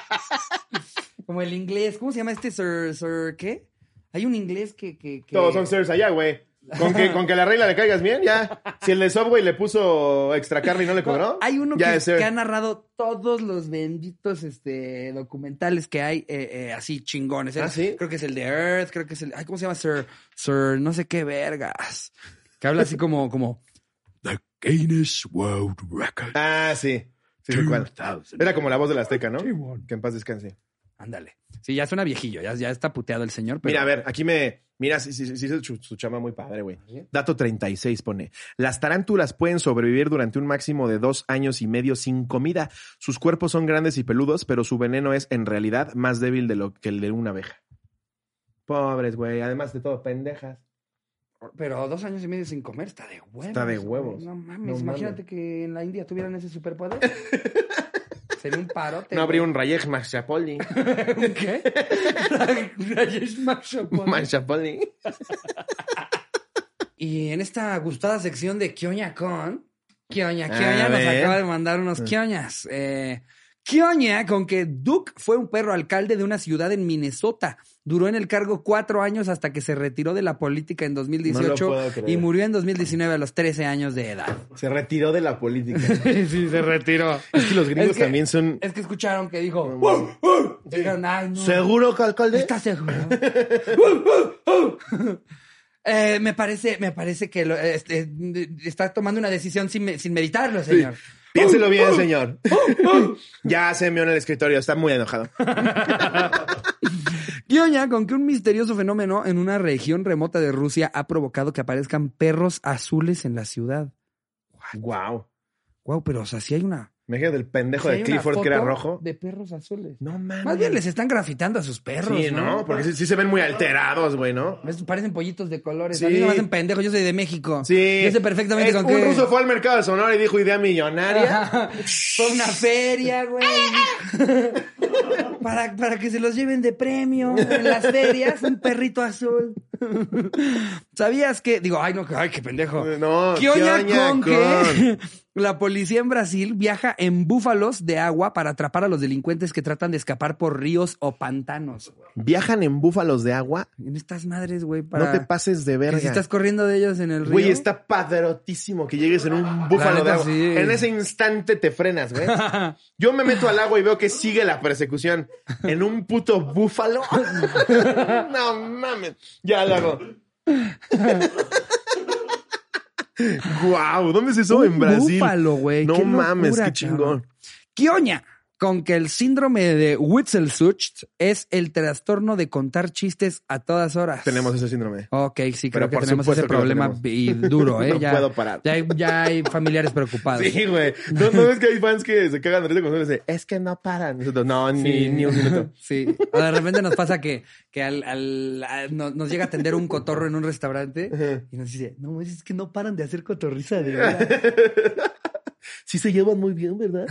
Como el inglés, ¿cómo se llama este Sir, Sir qué? Hay un inglés que... que, que- Todos son sirs allá, güey. Con que, con que la regla le caigas bien, ya. Si el de Subway le puso extra carne y no le cobró. Hay uno ya que, que ha narrado todos los benditos este, documentales que hay eh, eh, así chingones. ¿Ah, sí? Creo que es el de Earth, creo que es el... Ay, ¿Cómo se llama? Sir, Sir, no sé qué vergas. Que habla así como... como The Guinness World Record. Ah, sí. Sí, sé cuál. 2000. Era como la voz de la Azteca, ¿no? Que en paz descanse. Ándale. Sí, ya suena viejillo, ya, ya está puteado el señor. Pero... Mira, a ver, aquí me. Mira, sí, sí, sí, sí, su, su chama muy padre, güey. Dato 36 pone. Las tarántulas pueden sobrevivir durante un máximo de dos años y medio sin comida. Sus cuerpos son grandes y peludos, pero su veneno es en realidad más débil de lo que el de una abeja. Pobres, güey. Además de todo, pendejas. Pero dos años y medio sin comer está de huevos. Está de güey. huevos. No mames, No imagínate mames. que en la India tuvieran ese superpoder. Sería un parote. No habría un Rayej Machapoli. ¿Un qué? Rajesh. Machapoli. Y en esta gustada sección de Kioña con, Kioña, Kioña nos acaba de mandar unos Kioñas. Eh, Kioña con que Duke fue un perro alcalde de una ciudad en Minnesota. Duró en el cargo cuatro años hasta que se retiró de la política en No 2018 lo puedo creer. y murió en 2019 a los 13 años de edad. Se retiró de la política. sí, se retiró. Es que los gringos Es que- también son. Es que escucharon que dijo. "Uh, uh", dijeron, "Ay, no". ¿Seguro que alcalde? ¿Estás seguro? Eh, me parece, me parece que lo- este, está tomando una decisión sin, sin meditarlo, señor. Piénselo bien, señor. ya se meó en el escritorio, está muy enojado. Guioña con que un misterioso fenómeno en una región remota de Rusia ha provocado que aparezcan perros azules en la ciudad. Wow. Wow, pero o sea, sí hay una. Imagínate el pendejo sí de Clifford que era rojo. De perros azules. No mames. Más bien les están grafitando a sus perros. Sí, ¿no? Porque sí, sí se ven muy alterados, güey, ¿no? Parecen pollitos de colores. Sí. A mí no me hacen pendejo, yo soy de México. Sí. Yo sé perfectamente Es- con un qué. ruso fue al mercado de Sonora y dijo idea millonaria. Fue una feria, güey. para, para que se los lleven de premio en las ferias, un perrito azul. ¿Sabías que? Digo, ay, no, ay, qué pendejo. No, ¿Qué oña oña con con? que la policía en Brasil viaja en búfalos de agua para atrapar a los delincuentes que tratan de escapar por ríos o pantanos? Viajan en búfalos de agua. En estas madres, güey, para No te pases de verga. si estás corriendo de ellos en el río. Güey, está padrotísimo que llegues en un búfalo de agua. sí. En ese instante te frenas, güey. Yo me meto al agua y veo que sigue la persecución. En un puto búfalo. no mames. Ya Guau, ¿dónde es eso? En Brasil. búfalo, güey. No Qué mames, locura, qué chingón. Con que el síndrome de Witzelsucht es el trastorno de contar chistes a todas horas. Tenemos ese síndrome. Ok, sí, Pero creo que por tenemos ese problema tenemos. y duro, ¿eh? No ya, puedo parar. Ya hay, ya hay familiares preocupados. Sí, güey. ¿No, no ves que hay fans que se cagan de risa cuando dicen, es que no paran? Nosotros, no, ni, Sí. ni un minuto. Sí. O de repente nos pasa que, que al, al- nos llega a atender un cotorro en un restaurante y nos dice, no, es que no paran de hacer cotorriza de verdad. Sí se llevan muy bien, ¿verdad?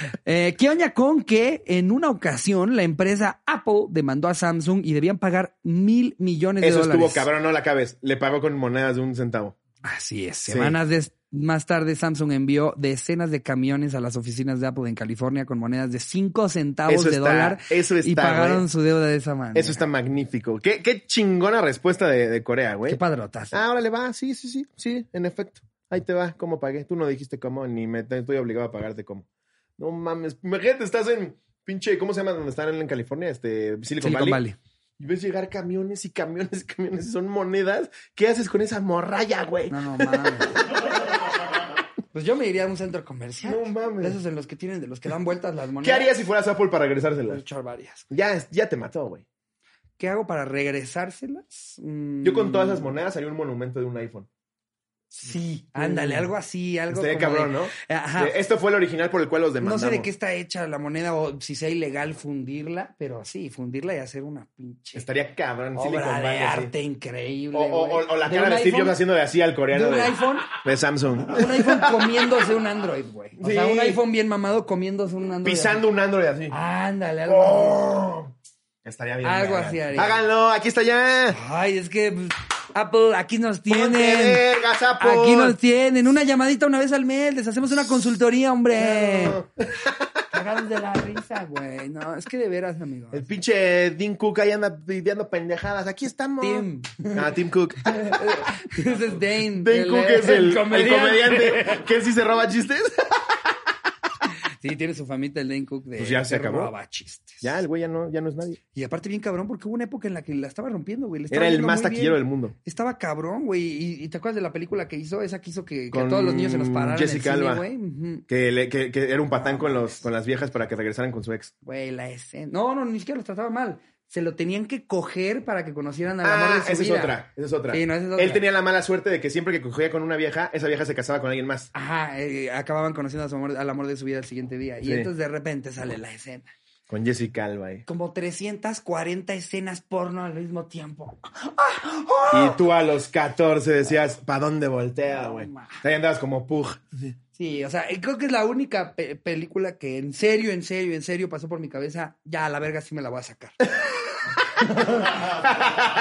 Eh, ¿Qué oña con que en una ocasión la empresa Apple demandó a Samsung y debían pagar mil millones de Eso dólares? estuvo cabrón, no la cabes. Le pagó con monedas de un centavo. Así es. Sí. Semanas más tarde, Samsung envió decenas de camiones a las oficinas de Apple en California con monedas de 5 centavos Eso de está, dólar eso y está, pagaron güey. su deuda de esa manera. Eso está magnífico. Qué, qué chingona respuesta de, de Corea, güey. Qué padrotas. Ah, órale, va. Sí, sí, sí. Sí, en efecto. Ahí te va. ¿Cómo pagué? Tú no dijiste cómo, ni me estoy obligado a pagarte cómo. No mames. Imagínate, estás en pinche, ¿cómo se llama donde están en California? Este, Silicon, Silicon Valley. Valley. Y ves llegar camiones y camiones y camiones. Son monedas. ¿Qué haces con esa morralla, güey? No, no mames. Pues yo me iría a un centro comercial. No mames. De esos en los que tienen, de los que dan vueltas las monedas. ¿Qué harías si fueras Apple para regresárselas? echar varias. Ya, ya te mató, güey. ¿Qué hago para regresárselas? Mm, Yo con todas esas monedas haría un monumento de un iPhone. Sí, ándale, algo así, algo Estaría como cabrón, de- ¿no? Ajá. Esto fue el original por el cual los No demandamos. sé de qué está hecha la moneda o si sea ilegal fundirla, pero sí, fundirla y hacer una pinche Estaría cabrón. Silicon obra de Valley, arte increíble. O, o- o- o la De cara de Steve Jobs haciéndole así al coreano De un de, iPhone, de Samsung. un iPhone comiéndose un Android, güey. O sea, Sí. un iPhone bien mamado comiéndose un Android. Pisando un Android así. Ándale, algo Oh. Estaría bien. Algo así haría. Háganlo, aquí está ya. Ay, es que pues, Apple, aquí nos tienen. vergas, Apple. Aquí nos tienen. Una llamadita una vez al mes. Les hacemos una consultoría, hombre. Cagados de la risa, güey. No, es que de veras, amigo. El pinche Tim Cook ahí anda pidiendo pendejadas. Aquí estamos. Tim. Ah, Tim Cook. Ese es Dane. Tim Cook es el, el comediante. comediante que sí se roba chistes. Sí, tiene su famita el Dane Cook de Pues ya se acabó. chistes. Ya, el güey ya no, ya no es nadie. Y aparte bien cabrón, porque hubo una época en la que la estaba rompiendo, güey. estaba Era el más taquillero bien. del mundo. Estaba cabrón, güey. Y, y te acuerdas de la película que hizo? Esa que hizo que, que a Con todos los niños se nos pararan Jessica en el cine, Alba. güey. Que, le- que, que era un patán con, los, con las viejas para que regresaran con su ex. Güey, la escena. No, no, ni siquiera los trataba mal. Se lo tenían que coger para que conocieran al amor Ah, de su esa es vida. otra. Esa es otra. Sí, no, esa es otra. Él tenía la mala suerte de que siempre que cogía con una vieja, esa vieja se casaba con alguien más. Ajá, eh, acababan conociendo a su amor, al amor de su vida el siguiente día. Y Sí. entonces de repente sale la escena. Con Jessica Alba ahí. Como 340 escenas porno al mismo tiempo. Y tú a los 14 decías, ¿pa' dónde voltea, güey? Ahí andabas como pug. Sí, o sea, creo que es la única pe- película que en serio, en serio, en serio pasó por mi cabeza. Ya, a la verga sí me la voy a sacar.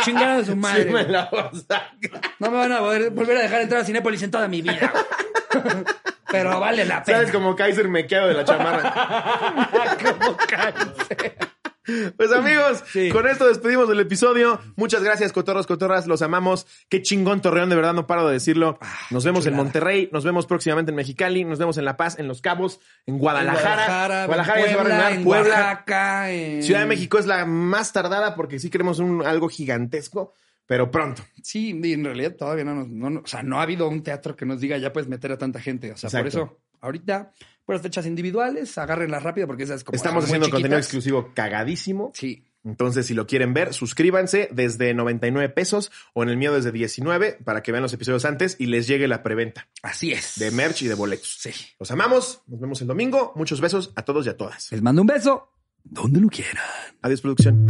Chingada de su madre. Sí me la vas a sacar. No me van a poder- volver a dejar entrar a Cinépolis en toda mi vida. Pero vale la pena. ¿Sabes como Kaiser mequeado de la chamarra? Como cáncer. Pues amigos, Sí. con esto despedimos del episodio. Muchas gracias, cotorros, cotorras. Los amamos. Qué chingón Torreón, de verdad, no paro de decirlo. Nos vemos en. Monterrey, nos vemos próximamente en Mexicali, nos vemos en La Paz, en Los Cabos, en En Guadalajara. Guadalajara, ya se va a Puebla, arreglar. en Puebla. Oaxaca, en- Ciudad de México es la más tardada porque sí queremos un, algo gigantesco, pero pronto. Sí, y en realidad todavía no nos, no, no- o sea, no ha habido un teatro que nos diga ya puedes meter a tanta gente. O sea, por eso, ahorita, las fechas individuales, agárrenlas rápido porque esas como Estamos haciendo contenido exclusivo cagadísimo. Sí. Entonces, si lo quieren ver, suscríbanse desde 99 pesos o en el mío desde 19 para que vean los episodios antes y les llegue la preventa Así es. de merch y de boletos. Sí. Los amamos, nos vemos el domingo. Muchos besos a todos y a todas. Les mando un beso donde lo quieran. Adiós, producción.